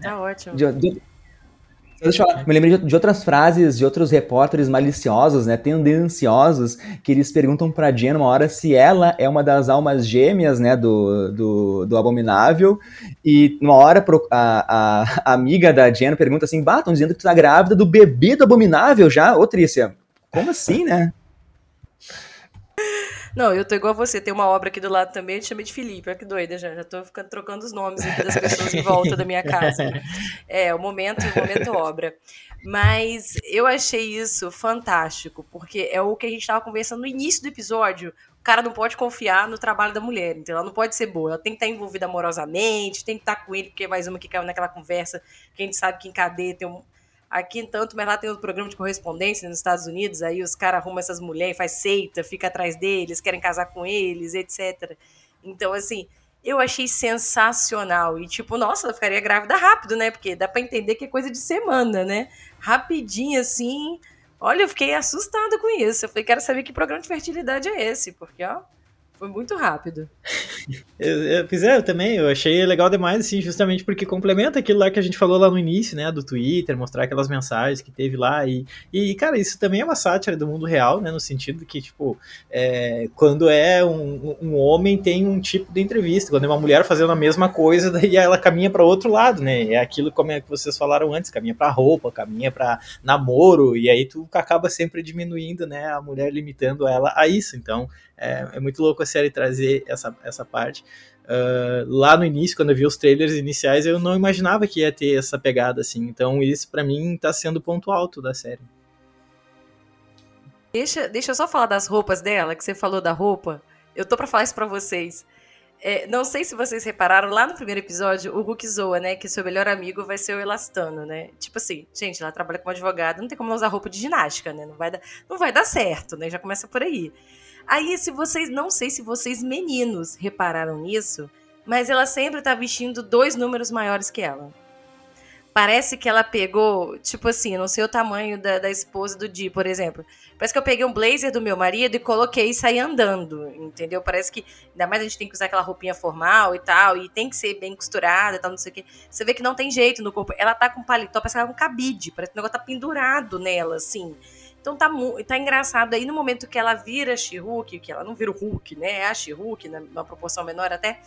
Tá ótimo. De, de, Deixa eu falar, me lembrei de, outras frases de outros repórteres maliciosos, né, tendenciosos, que eles perguntam pra Jen uma hora se ela é uma das almas gêmeas, né, do, do, do Abominável, e uma hora pro, a, a, amiga da Jen pergunta assim, bah, estão dizendo que tu tá grávida do bebê do Abominável já? Ô, Trícia, como assim, né? Não, eu tô igual a você. Tem uma obra aqui do lado também, eu te chamei de Felipe. Olha que doida já. Já tô ficando trocando os nomes aqui das pessoas em volta da minha casa. É, o momento, o momento obra. Mas eu achei isso fantástico, porque é o que a gente estava conversando no início do episódio. O cara não pode confiar no trabalho da mulher, então ela não pode ser boa. Ela tem que estar envolvida amorosamente, tem que estar com ele, porque é mais uma que caiu naquela conversa que a gente sabe que em cadeia tem um Aqui, tanto, mas lá tem outro programa de correspondência nos Estados Unidos, aí os caras arrumam essas mulheres, faz seita, fica atrás deles, querem casar com eles, etc. Então, assim, eu achei sensacional. E, tipo, nossa, ela ficaria grávida rápido, né? Porque dá pra entender que é coisa de semana, né? Rapidinho, assim. Olha, eu fiquei assustada com isso. Eu falei, quero saber que programa de fertilidade é esse, porque, ó. Foi muito rápido. eu, pois é, eu também, eu achei legal demais, assim, justamente porque complementa aquilo lá que a gente falou lá no início, né, do Twitter, mostrar aquelas mensagens que teve lá, e, e cara, isso também é uma sátira do mundo real, né, no sentido que, tipo, é, quando é um, um homem tem um tipo de entrevista, quando é uma mulher fazendo a mesma coisa, daí ela caminha para outro lado, né, é aquilo como é que vocês falaram antes, caminha para roupa, caminha para namoro, e aí tu acaba sempre diminuindo, né, a mulher limitando ela a isso, então É, é muito louco a série trazer essa, essa parte. Uh, lá no início, quando eu vi os trailers iniciais, eu não imaginava que ia ter essa pegada assim. Então, isso para mim tá sendo o ponto alto da série. Deixa, deixa eu só falar das roupas dela, que você falou da roupa. Eu tô para falar isso para vocês. É, não sei se vocês repararam, lá no primeiro episódio, o Hulk zoa, né? Que seu melhor amigo vai ser o Elastano, né? Tipo assim, gente, ela trabalha como advogada, não tem como usar roupa de ginástica, né? Não vai não vai dar certo, né? Já começa por aí. Aí, se vocês, não sei se vocês meninos repararam nisso, mas ela sempre tá vestindo dois números maiores que ela. Parece que ela pegou, tipo assim, não sei o tamanho da, da esposa do Di, por exemplo. Parece que eu peguei um blazer do meu marido e coloquei e saí andando, entendeu? Parece que, ainda mais a gente tem que usar aquela roupinha formal e tal, e tem que ser bem costurada e tal, não sei o quê. Você vê que não tem jeito no corpo. Ela tá com paletó, parece que ela tá com cabide, parece que o negócio tá pendurado nela, assim. Então tá, tá engraçado. Aí no momento que ela vira She-Hulk, que ela não vira o Hulk, né? É a She-Hulk, numa proporção menor até,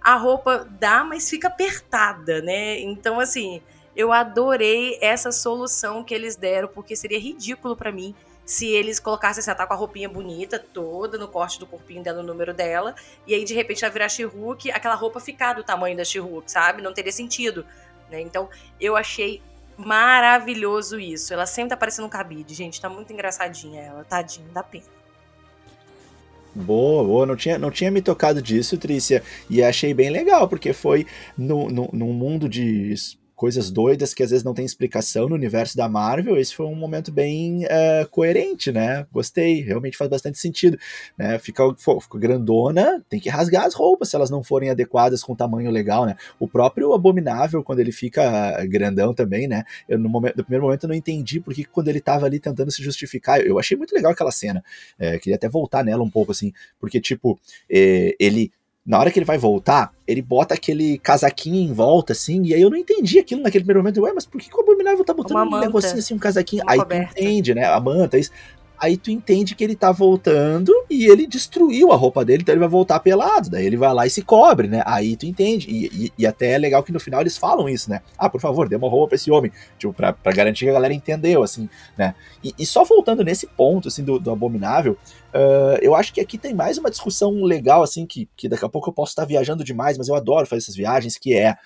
a roupa dá, mas fica apertada, né? Então, assim eu adorei essa solução que eles deram, porque seria ridículo para mim se eles colocassem assim, ela tá com a roupinha bonita toda no corte do corpinho dela, no número dela, e aí de repente ela virar she aquela roupa ficar do tamanho da she sabe? Não teria sentido, né? Então, eu achei maravilhoso isso. Ela sempre tá parecendo um cabide, gente, tá muito engraçadinha ela, tadinha, dá pena. Boa, boa, não tinha, não tinha me tocado disso, Trícia, e achei bem legal, porque foi no, no, num mundo de coisas doidas que às vezes não tem explicação no universo da Marvel, esse foi um momento bem uh, coerente, né? Gostei, realmente faz bastante sentido. Né? Fica, fica grandona, tem que rasgar as roupas se elas não forem adequadas com tamanho legal, né? O próprio Abominável, quando ele fica grandão também, né? Eu no, momento, no primeiro momento eu não entendi porque quando ele tava ali tentando se justificar, eu, eu achei muito legal aquela cena. É, queria até voltar nela um pouco, assim, porque, tipo, é, ele na hora que ele vai voltar, ele bota aquele casaquinho em volta, assim, e aí eu não entendi aquilo naquele primeiro momento. Ué, mas por que, que o Abominável tá botando um negocinho assim, um casaquinho? Aí tu entende, né? A manta, isso aí tu entende que ele tá voltando e ele destruiu a roupa dele, então ele vai voltar pelado. Daí ele vai lá e se cobre, né? Aí tu entende. E, e, e até é legal que no final eles falam isso, né? Ah, por favor, dê uma roupa pra esse homem. Tipo, pra, pra garantir que a galera entendeu, assim, né? E, e só voltando nesse ponto, assim, do, do Abominável, uh, eu acho que aqui tem mais uma discussão legal, assim, que, que daqui a pouco eu posso estar viajando demais, mas eu adoro fazer essas viagens, que é,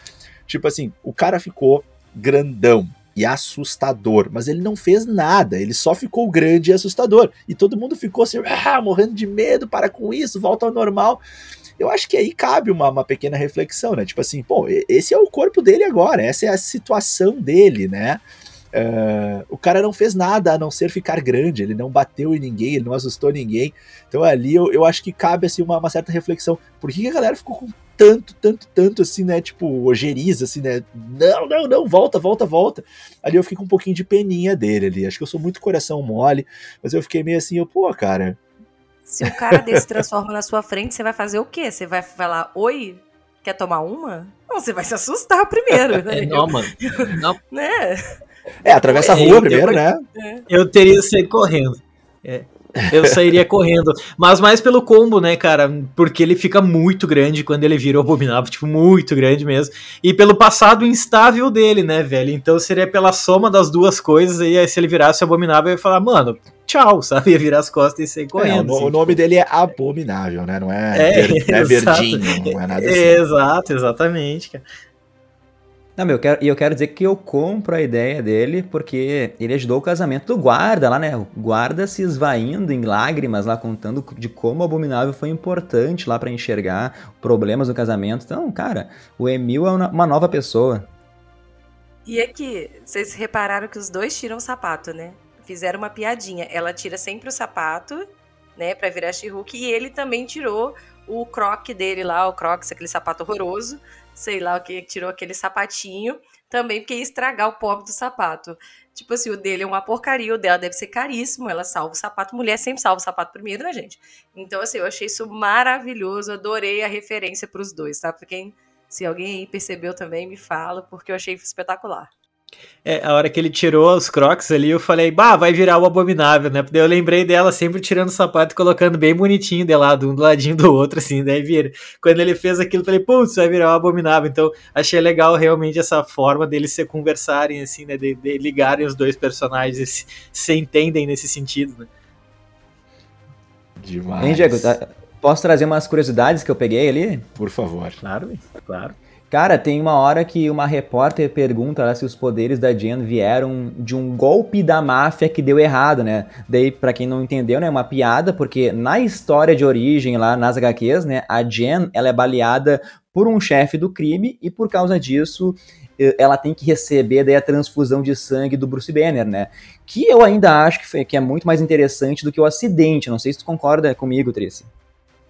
tipo assim, o cara ficou grandão, e assustador. Mas ele não fez nada, ele só ficou grande e assustador. E todo mundo ficou assim, ah, morrendo de medo, para com isso, volta ao normal. Eu acho que aí cabe uma, uma pequena reflexão, né? Tipo assim, pô, esse é o corpo dele agora, essa é a situação dele, né? Uh, o cara não fez nada a não ser ficar grande, ele não bateu em ninguém, ele não assustou ninguém. Então ali eu, eu acho que cabe assim uma, uma certa reflexão. Por que, que a galera ficou com tanto, tanto, tanto assim, né? Tipo, ojeriza, assim, né? Não, não, não, volta, volta, volta. Ali eu fiquei com um pouquinho de peninha dele ali. Acho que eu sou muito coração mole, mas eu fiquei meio assim, eu, pô, cara. Se o cara desse transforma na sua frente, você vai fazer o quê? Você vai falar, oi, quer tomar uma? Não, você vai se assustar primeiro, né? É, não, mano. Não. né? É, atravessa a rua é, primeiro, eu, né? Eu teria sair correndo. É. Eu sairia correndo. Mas mais pelo combo, né, cara? Porque ele fica muito grande quando ele vira o abominável, tipo, muito grande mesmo. E pelo passado instável dele, né, velho? Então seria pela soma das duas coisas. E aí, se ele virasse o abominável, eu ia falar, mano, tchau, sabe? Ia virar as costas e sair correndo. É, o, assim, o, nome tipo... dele é Abominável, né? Não é, é, ver, não é verdinho, não é nada assim. Exato, exatamente, cara. Não, eu quero, e eu quero dizer que eu compro a ideia dele porque ele ajudou o casamento do guarda lá, né? O guarda se esvaindo em lágrimas lá, contando de como o Abominável foi importante lá para enxergar problemas do casamento. Então, cara, o Emil é uma nova pessoa. E aqui, vocês repararam que os dois tiram o sapato, né? Fizeram uma piadinha. Ela tira sempre o sapato, né, pra virar she e ele também tirou o croque dele lá, o crocs, aquele sapato horroroso, sei lá o que, tirou aquele sapatinho, também porque ia estragar o pobre do sapato. Tipo assim, o dele é uma porcaria, o dela deve ser caríssimo, ela salva o sapato. Mulher sempre salva o sapato primeiro, né, gente? Então, assim, eu achei isso maravilhoso, adorei a referência para os dois, tá? Pra quem, se alguém percebeu também, me fala, porque eu achei espetacular. É, a hora que ele tirou os crocs ali, eu falei, bah, vai virar o abominável, né? Daí eu lembrei dela sempre tirando o sapato e colocando bem bonitinho de lado, um do ladinho do outro, assim, daí vira. Quando ele fez aquilo, eu falei, putz, vai virar o abominável. Então, achei legal realmente essa forma deles se conversarem, assim, né? De, de ligarem os dois personagens e se, se entendem nesse sentido, né? Demais. Hein, Diego, tá, posso trazer umas curiosidades que eu peguei ali? Por favor. Claro, claro. Cara, tem uma hora que uma repórter pergunta lá, se os poderes da Jen vieram de um golpe da máfia que deu errado, né? Daí, para quem não entendeu, né, é uma piada, porque na história de origem lá nas HQs, né, a Jen, ela é baleada por um chefe do crime e por causa disso eh, ela tem que receber daí a transfusão de sangue do Bruce Banner, né? Que eu ainda acho que, foi, que é muito mais interessante do que o acidente. Não sei se tu concorda comigo, Tracy.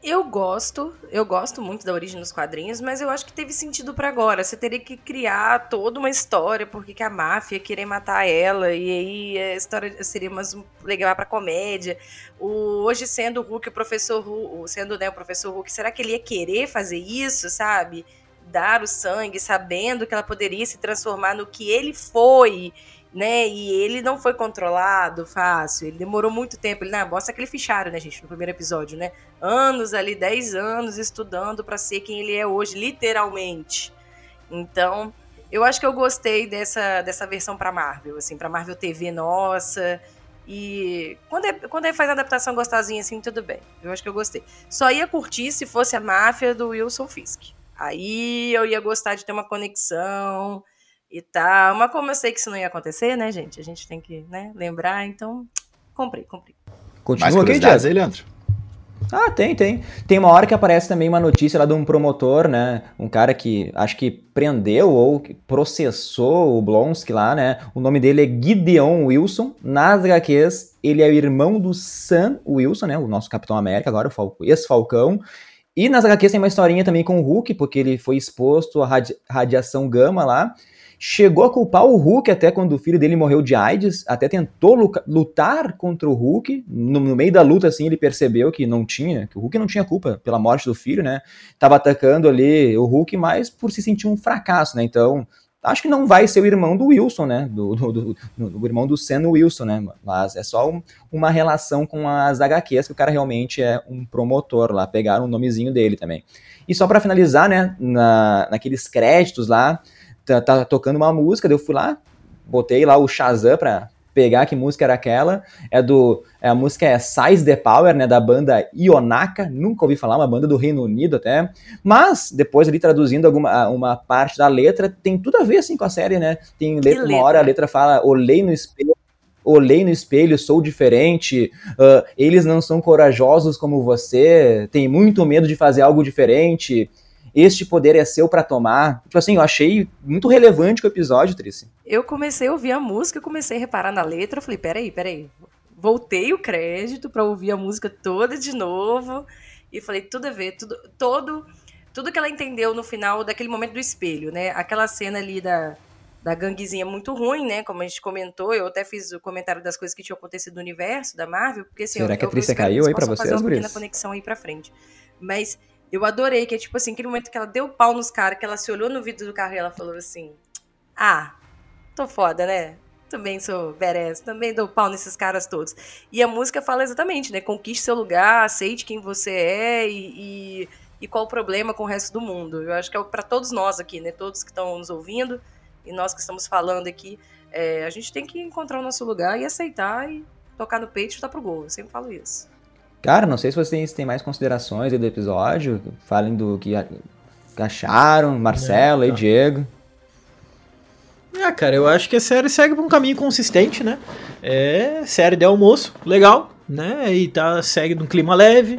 Eu gosto, eu gosto muito da origem dos quadrinhos, mas eu acho que teve sentido para agora. Você teria que criar toda uma história, porque que a máfia querer matar ela, e aí a história seria mais legal para comédia. O, hoje sendo o Hulk, o professor Hulk, sendo né, o professor Hulk, será que ele ia querer fazer isso, sabe? Dar o sangue, sabendo que ela poderia se transformar no que ele foi né? E ele não foi controlado fácil, ele demorou muito tempo. Ele, não, mostra aquele fichário, né, gente, no primeiro episódio, né? Anos ali, 10 anos estudando para ser quem ele é hoje, literalmente. Então, eu acho que eu gostei dessa, dessa versão para Marvel, assim, para Marvel TV nossa. E quando é, quando é faz adaptação gostosinha assim, tudo bem. Eu acho que eu gostei. Só ia curtir se fosse a máfia do Wilson Fisk. Aí eu ia gostar de ter uma conexão e tal. Mas como eu sei que isso não ia acontecer, né, gente? A gente tem que né, lembrar, então comprei, comprei. Continua Mais curiosidades aí, Leandro? Ah, tem, tem. Tem uma hora que aparece também uma notícia lá de um promotor, né? Um cara que acho que prendeu ou processou o Blonsky lá, né? O nome dele é Gideon Wilson. Nas HQs, ele é o irmão do Sam Wilson, né? O nosso Capitão América agora, o ex-Falcão. E nas HQs tem uma historinha também com o Hulk, porque ele foi exposto à radi radiação gama lá. Chegou a culpar o Hulk até quando o filho dele morreu de AIDS, até tentou lutar contra o Hulk. No, no, meio da luta, assim, ele percebeu que não tinha, que o Hulk não tinha culpa pela morte do filho, né? Tava atacando ali o Hulk, mas por se sentir um fracasso, né? Então, acho que não vai ser o irmão do Wilson, né? Do, do, do, do irmão do Sam Wilson, né? Mas é só um, uma relação com as HQs que o cara realmente é um promotor lá. Pegaram o nomezinho dele também. E só para finalizar, né? Na, naqueles créditos lá, tá, tá tocando uma música, eu fui lá, botei lá o Shazam pra pegar que música era aquela. É do. É, a música é Size the Power, né? Da banda Ionaka. Nunca ouvi falar, uma banda do Reino Unido até. Mas, depois ali traduzindo alguma uma parte da letra, tem tudo a ver assim com a série, né? Tem letra, uma hora a letra fala, olhei no espelho. Olhei no espelho, sou diferente. Uh, eles não são corajosos como você. Tem muito medo de fazer algo diferente este poder é seu para tomar. Tipo assim, eu achei muito relevante o episódio, Trice. Eu comecei a ouvir a música, comecei a reparar na letra, eu falei, peraí, peraí. Voltei o crédito para ouvir a música toda de novo e falei, tudo a ver, tudo, todo, tudo que ela entendeu no final daquele momento do espelho, né? Aquela cena ali da, da ganguezinha muito ruim, né? Como a gente comentou, eu até fiz o comentário das coisas que tinham acontecido no universo da Marvel, porque assim, Será eu, que a Trícia caiu aí para vocês, fazer uma pequena conexão aí para frente. Mas eu adorei, que é tipo assim, aquele momento que ela deu pau nos caras, que ela se olhou no vidro do carro e ela falou assim: Ah, tô foda, né? Também sou badass, também dou pau nesses caras todos. E a música fala exatamente, né? Conquiste seu lugar, aceite quem você é e, e, e qual o problema com o resto do mundo. Eu acho que é para todos nós aqui, né? Todos que estão nos ouvindo e nós que estamos falando aqui, é, a gente tem que encontrar o nosso lugar e aceitar e tocar no peito e chutar pro gol. Eu sempre falo isso. Cara, não sei se vocês têm mais considerações do episódio. Falem do que acharam, Marcelo é, tá. e Diego. Ah, cara, eu acho que a série segue por um caminho consistente, né? É série de almoço, legal, né? E tá, segue num clima leve.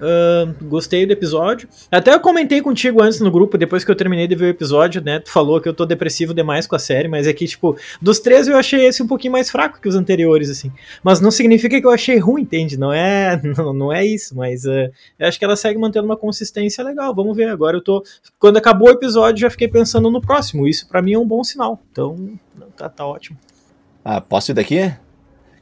Uh, gostei do episódio. Até eu comentei contigo antes no grupo, depois que eu terminei de ver o episódio, né? Tu falou que eu tô depressivo demais com a série, mas é que, tipo, dos três eu achei esse um pouquinho mais fraco que os anteriores, assim. Mas não significa que eu achei ruim, entende? Não é, não, não é isso, mas uh, eu acho que ela segue mantendo uma consistência legal. Vamos ver. Agora eu tô. Quando acabou o episódio, já fiquei pensando no próximo. Isso para mim é um bom sinal. Então, tá, tá ótimo. Ah, posso ir daqui?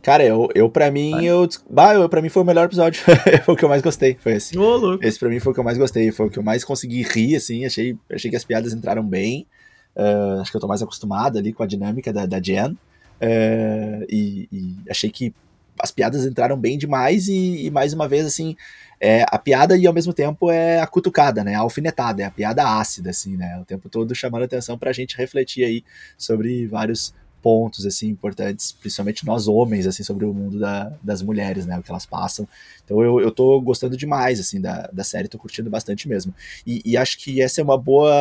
Cara, eu, eu pra mim, Vai. eu. Bah, eu, pra mim foi o melhor episódio. foi o que eu mais gostei. Foi esse. Ô, louco. Esse pra mim foi o que eu mais gostei. Foi o que eu mais consegui rir, assim. Achei, achei que as piadas entraram bem. Uh, acho que eu tô mais acostumado ali com a dinâmica da, da Jen. Uh, e, e, achei que as piadas entraram bem demais. E, e mais uma vez, assim, é a piada e ao mesmo tempo é a cutucada, né? A alfinetada, é a piada ácida, assim, né? O tempo todo chamando atenção pra gente refletir aí sobre vários pontos assim importantes, principalmente nós homens assim sobre o mundo da, das mulheres, né, o que elas passam. Então eu, eu tô gostando demais, assim, da, da série, tô curtindo bastante mesmo. E, e acho que essa é uma boa,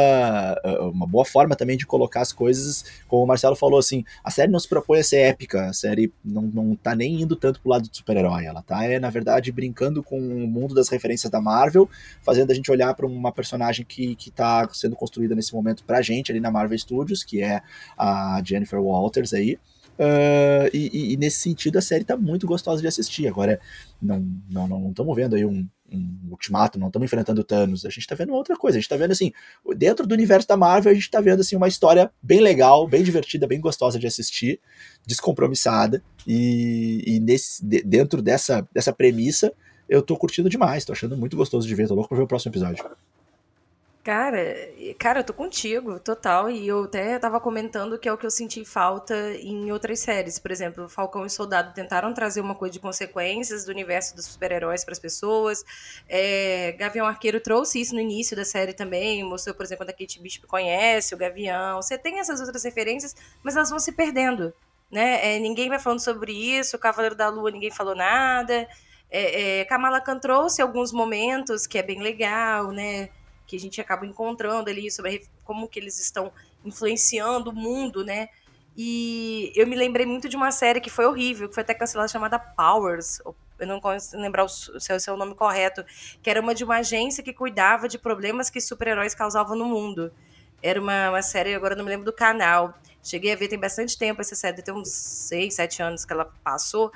uma boa forma também de colocar as coisas, como o Marcelo falou, assim, a série não se propõe a ser épica, a série não, não tá nem indo tanto pro lado do super-herói, ela tá, é, na verdade, brincando com o mundo das referências da Marvel, fazendo a gente olhar para uma personagem que, que tá sendo construída nesse momento pra gente ali na Marvel Studios, que é a Jennifer Walters aí, Uh, e, e, nesse sentido a série tá muito gostosa de assistir. Agora, não estamos não, não, não vendo aí um, um ultimato, não estamos enfrentando Thanos. A gente tá vendo outra coisa. A gente tá vendo assim, dentro do universo da Marvel, a gente tá vendo assim uma história bem legal, bem divertida, bem gostosa de assistir, descompromissada. E, e nesse, dentro dessa, dessa premissa, eu tô curtindo demais, tô achando muito gostoso de ver, tô louco pra ver o próximo episódio. Cara, cara, eu tô contigo, total. E eu até tava comentando que é o que eu senti falta em outras séries. Por exemplo, Falcão e Soldado tentaram trazer uma coisa de consequências do universo dos super-heróis para as pessoas. É, Gavião Arqueiro trouxe isso no início da série também. Mostrou, por exemplo, quando a Kate Bishop conhece o Gavião. Você tem essas outras referências, mas elas vão se perdendo. Né? É, ninguém vai falando sobre isso. O Cavaleiro da Lua, ninguém falou nada. É, é, Kamala Khan trouxe alguns momentos que é bem legal, né? Que a gente acaba encontrando ali sobre como que eles estão influenciando o mundo, né? E eu me lembrei muito de uma série que foi horrível, que foi até cancelada, chamada Powers. Eu não consigo lembrar o seu, seu nome correto. Que era uma de uma agência que cuidava de problemas que super-heróis causavam no mundo. Era uma, uma série, agora não me lembro do canal. Cheguei a ver tem bastante tempo essa série, tem uns 6, 7 anos que ela passou.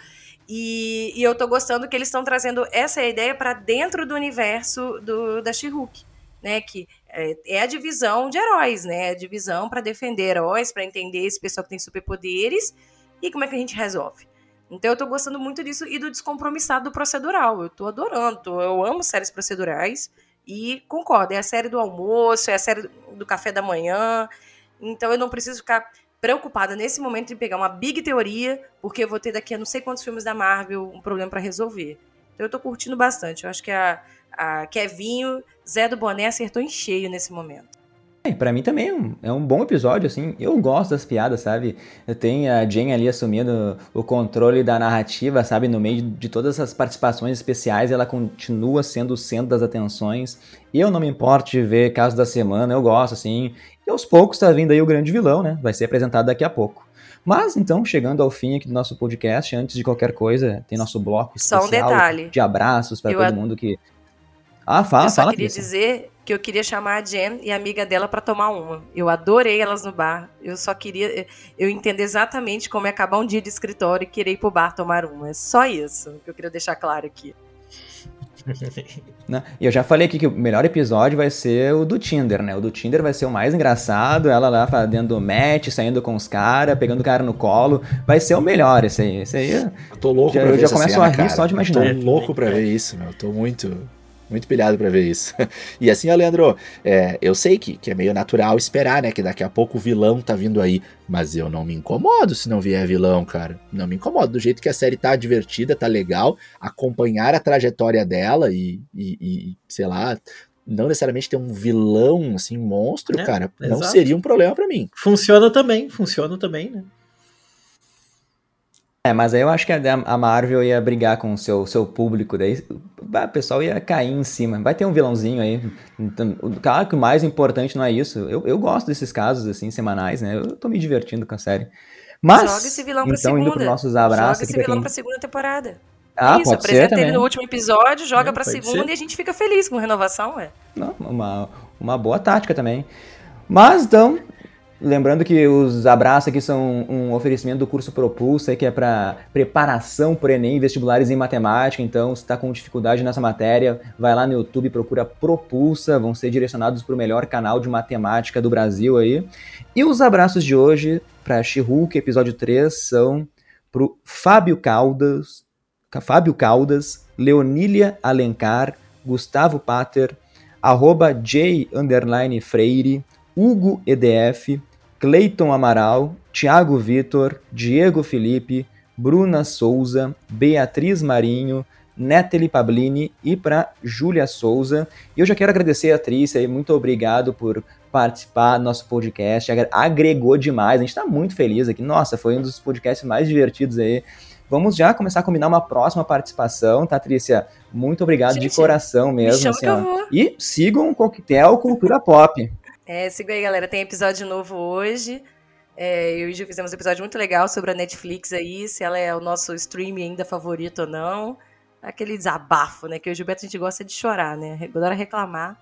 E, e eu tô gostando que eles estão trazendo essa ideia para dentro do universo do, da She-Hulk né? Que é, é, a divisão de heróis, né? A divisão para defender heróis, para entender esse pessoal que tem superpoderes e como é que a gente resolve. Então eu tô gostando muito disso e do descompromissado do procedural. Eu tô adorando, tô, eu amo séries procedurais e concordo, é a série do almoço, é a série do café da manhã. Então eu não preciso ficar preocupada nesse momento em pegar uma big teoria, porque eu vou ter daqui a não sei quantos filmes da Marvel um problema para resolver. Então eu tô curtindo bastante. Eu acho que a a Kevinho, Zé do Boné acertou em cheio nesse momento. É, pra mim também é um, é um, bom episódio, assim. Eu gosto das piadas, sabe? Tem a Jen ali assumindo o controle da narrativa, sabe? No meio de todas essas participações especiais, ela continua sendo o centro das atenções. Eu não me importo de ver Caso da Semana, eu gosto, assim. E aos poucos tá vindo aí o grande vilão, né? Vai ser apresentado daqui a pouco. Mas então, chegando ao fim aqui do nosso podcast, antes de qualquer coisa, tem nosso bloco especial Só um detalhe. de abraços para todo mundo que ah, fala, Eu só fala, queria dizer que eu queria chamar a Jen e a amiga dela para tomar uma. Eu adorei elas no bar. Eu só queria eu entender exatamente como é acabar um dia de escritório e querer ir pro bar tomar uma. É só isso que eu queria deixar claro aqui. E eu já falei aqui que o melhor episódio vai ser o do Tinder, né? O do Tinder vai ser o mais engraçado, ela lá fazendo match, saindo com os caras, pegando o cara no colo. Vai ser o melhor esse aí. Esse aí. Eu tô louco já, pra ver Eu já começo a rir cara. só de imaginar. Eu tô louco pra ver isso, meu. Eu tô muito muito pilhado para ver isso. e assim, Leandro, é, eu sei que, que é meio natural esperar, né? Que daqui a pouco o vilão tá vindo aí. Mas eu não me incomodo se não vier vilão, cara. Não me incomodo. Do jeito que a série tá divertida, tá legal. Acompanhar a trajetória dela e, e, e sei lá, não necessariamente ter um vilão, assim, monstro, é, cara, exato. não seria um problema para mim. Funciona também, funciona também, né? É, mas aí eu acho que a Marvel ia brigar com o seu, seu público, daí o pessoal ia cair em cima. Vai ter um vilãozinho aí. Então, claro que o mais importante não é isso. Eu, eu gosto desses casos, assim, semanais, né? Eu tô me divertindo com a série. Mas, Joga esse vilão pra então, segunda. indo pros nossos abraços... Joga esse vilão quem... pra segunda temporada. Ah, isso, pode apresenta ser ele no último episódio, joga é, pra segunda ser. e a gente fica feliz com renovação, ué. Não, uma, uma boa tática também. Mas, então, Lembrando que os abraços aqui são um oferecimento do curso Propulsa, que é para preparação para Enem vestibulares em matemática. Então, se está com dificuldade nessa matéria, vai lá no YouTube procura Propulsa, vão ser direcionados para o melhor canal de matemática do Brasil aí. E os abraços de hoje para She-Hulk, episódio 3, são para o Fábio Caldas, Fábio Caldas, Leonília Alencar, Gustavo Pater, arroba J Freire, Hugo EDF, Cleiton Amaral, Tiago Vitor, Diego Felipe, Bruna Souza, Beatriz Marinho, Neteli Pablini e para Júlia Souza. E eu já quero agradecer a atriz aí, muito obrigado por participar do nosso podcast, agregou demais, a gente está muito feliz aqui. Nossa, foi um dos podcasts mais divertidos aí vamos já começar a combinar uma próxima participação, tá, Trícia? Muito obrigado Gente, de coração mesmo. Me assim. E sigam o Coquetel Cultura Pop. É, siga aí, galera. Tem episódio novo hoje. É, eu e o Gil fizemos um episódio muito legal sobre a Netflix aí, se ela é o nosso streaming ainda favorito ou não. Aquele desabafo, né? Que o Gilberto a gente gosta de chorar, né? Adora reclamar.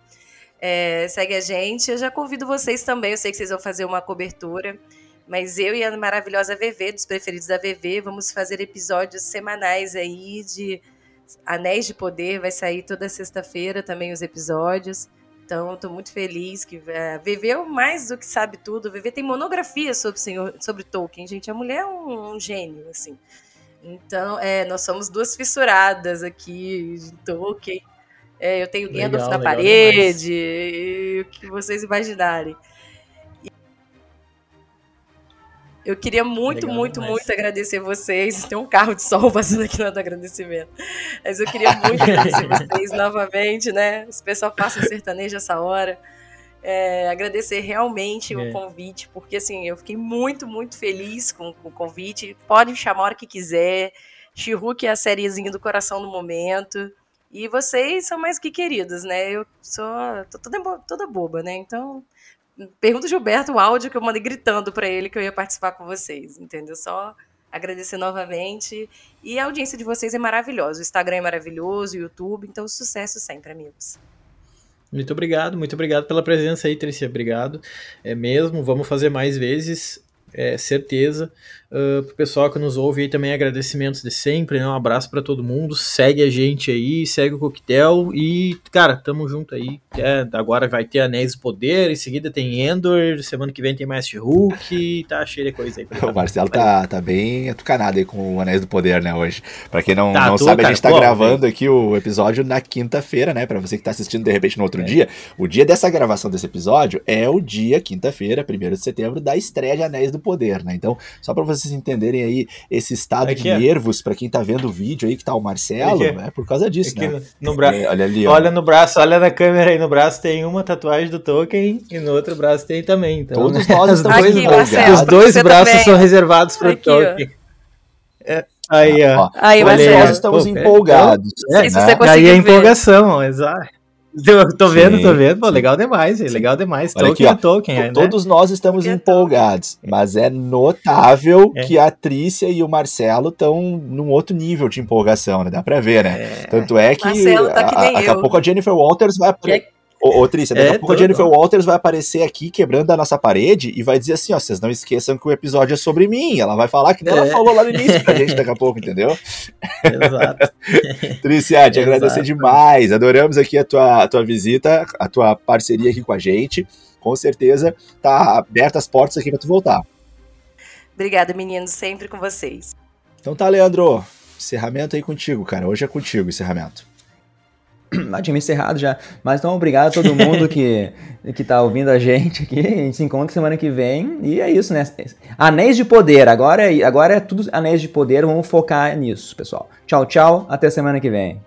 É, segue a gente. Eu já convido vocês também. Eu sei que vocês vão fazer uma cobertura. Mas eu e a maravilhosa VV, dos preferidos da VV, vamos fazer episódios semanais aí de Anéis de Poder. Vai sair toda sexta-feira também os episódios. Então, estou muito feliz que é o mais do que sabe tudo. VV tem monografia sobre, senhor, sobre Tolkien, gente. A mulher é um, um gênio, assim. Então, é, nós somos duas fissuradas aqui de Tolkien. É, eu tenho Gandalf na legal parede, e o que vocês imaginarem. Eu queria muito, Legal muito, muito agradecer vocês. Tem um carro de sol passando aqui no agradecimento. Mas eu queria muito agradecer vocês novamente, né? Esse pessoal passa sertanejo essa hora. É, agradecer realmente É. o convite, porque assim, eu fiquei muito, muito feliz com, com o convite. Pode me chamar a hora que quiser. Chihuk é a sériezinha do coração no momento. E vocês são mais que queridos, né? Eu sou tô toda, toda boba, né? Então, pergunta o Gilberto o áudio que eu mandei gritando pra ele que eu ia participar com vocês, entendeu? Só agradecer novamente. E a audiência de vocês é maravilhosa. O Instagram é maravilhoso, o YouTube, então sucesso sempre, amigos. Muito obrigado, muito obrigado pela presença aí, Tricia. Obrigado. É mesmo, vamos fazer mais vezes, é certeza. Uh, pro pessoal que nos ouve aí também, agradecimentos de sempre, né? Um abraço para todo mundo. Segue a gente aí, segue o Coquetel e, cara, tamo junto aí. É, agora vai ter Anéis do Poder, em seguida tem Endor, semana que vem tem mais Hulk, tá cheio de coisa aí. O Marcelo tá, tá bem atucanado aí com o Anéis do Poder, né, hoje. Pra quem não, Tá, não tô, sabe, a cara, gente tá pô, gravando aqui o episódio na quinta-feira, né? Pra você que tá assistindo de repente no outro É. dia. O dia dessa gravação desse episódio é o dia, quinta-feira, 1 de setembro, da estreia de Anéis do Poder, né? Então, só pra vocês entenderem aí esse estado Aqui, de ó. nervos pra quem tá vendo o vídeo aí, que tá o Marcelo, Aqui. é por causa disso, Aqui né? no, bra... É, olha ali, ó. Olha no braço, olha na câmera aí no braço, tem uma tatuagem do Tolkien e no outro braço tem também. Então, Todos né? nós Os estamos dois, Aqui, empolgados. Marcelo. os dois Você braços também. são reservados para o. Tolkien. É, aí, ó. Aí, Marcelo. nós estamos Pô, empolgados. Se né? você Aí a empolgação, exato. Eu tô vendo, Sim, tô vendo. Pô, legal demais? Sim. legal demais. Olha Tolkien aqui, é Tolkien, né? Todos nós estamos é empolgados, mas é notável É. que a Trícia e o Marcelo estão num outro nível de empolgação, né? Dá pra ver, né? Tanto é que Marcelo tá que a- daqui a pouco a Jennifer Walters vai Que é-. Ô, ô Trícia, daqui É, a pouco a Jennifer Walters vai aparecer aqui quebrando a nossa parede e vai dizer assim: ó, vocês não esqueçam que o episódio é sobre mim. Ela vai falar que nem ela É. falou lá no início pra gente daqui a pouco, entendeu? Exato. Trícia, te Exato. agradecer demais. Adoramos aqui a tua, a tua visita, a tua parceria aqui com a gente. Com certeza tá aberta as portas aqui pra tu voltar. Obrigada, meninos, sempre com vocês. Então tá, Leandro. Encerramento aí contigo, cara. Hoje é contigo, encerramento. Tinha me encerrado já. Mas então, obrigado a todo mundo que, que tá ouvindo a gente aqui. A gente se encontra semana que vem. E é isso, né? Anéis de Poder. Agora é, agora é tudo Anéis de Poder. Vamos focar nisso, pessoal. Tchau, tchau. Até semana que vem.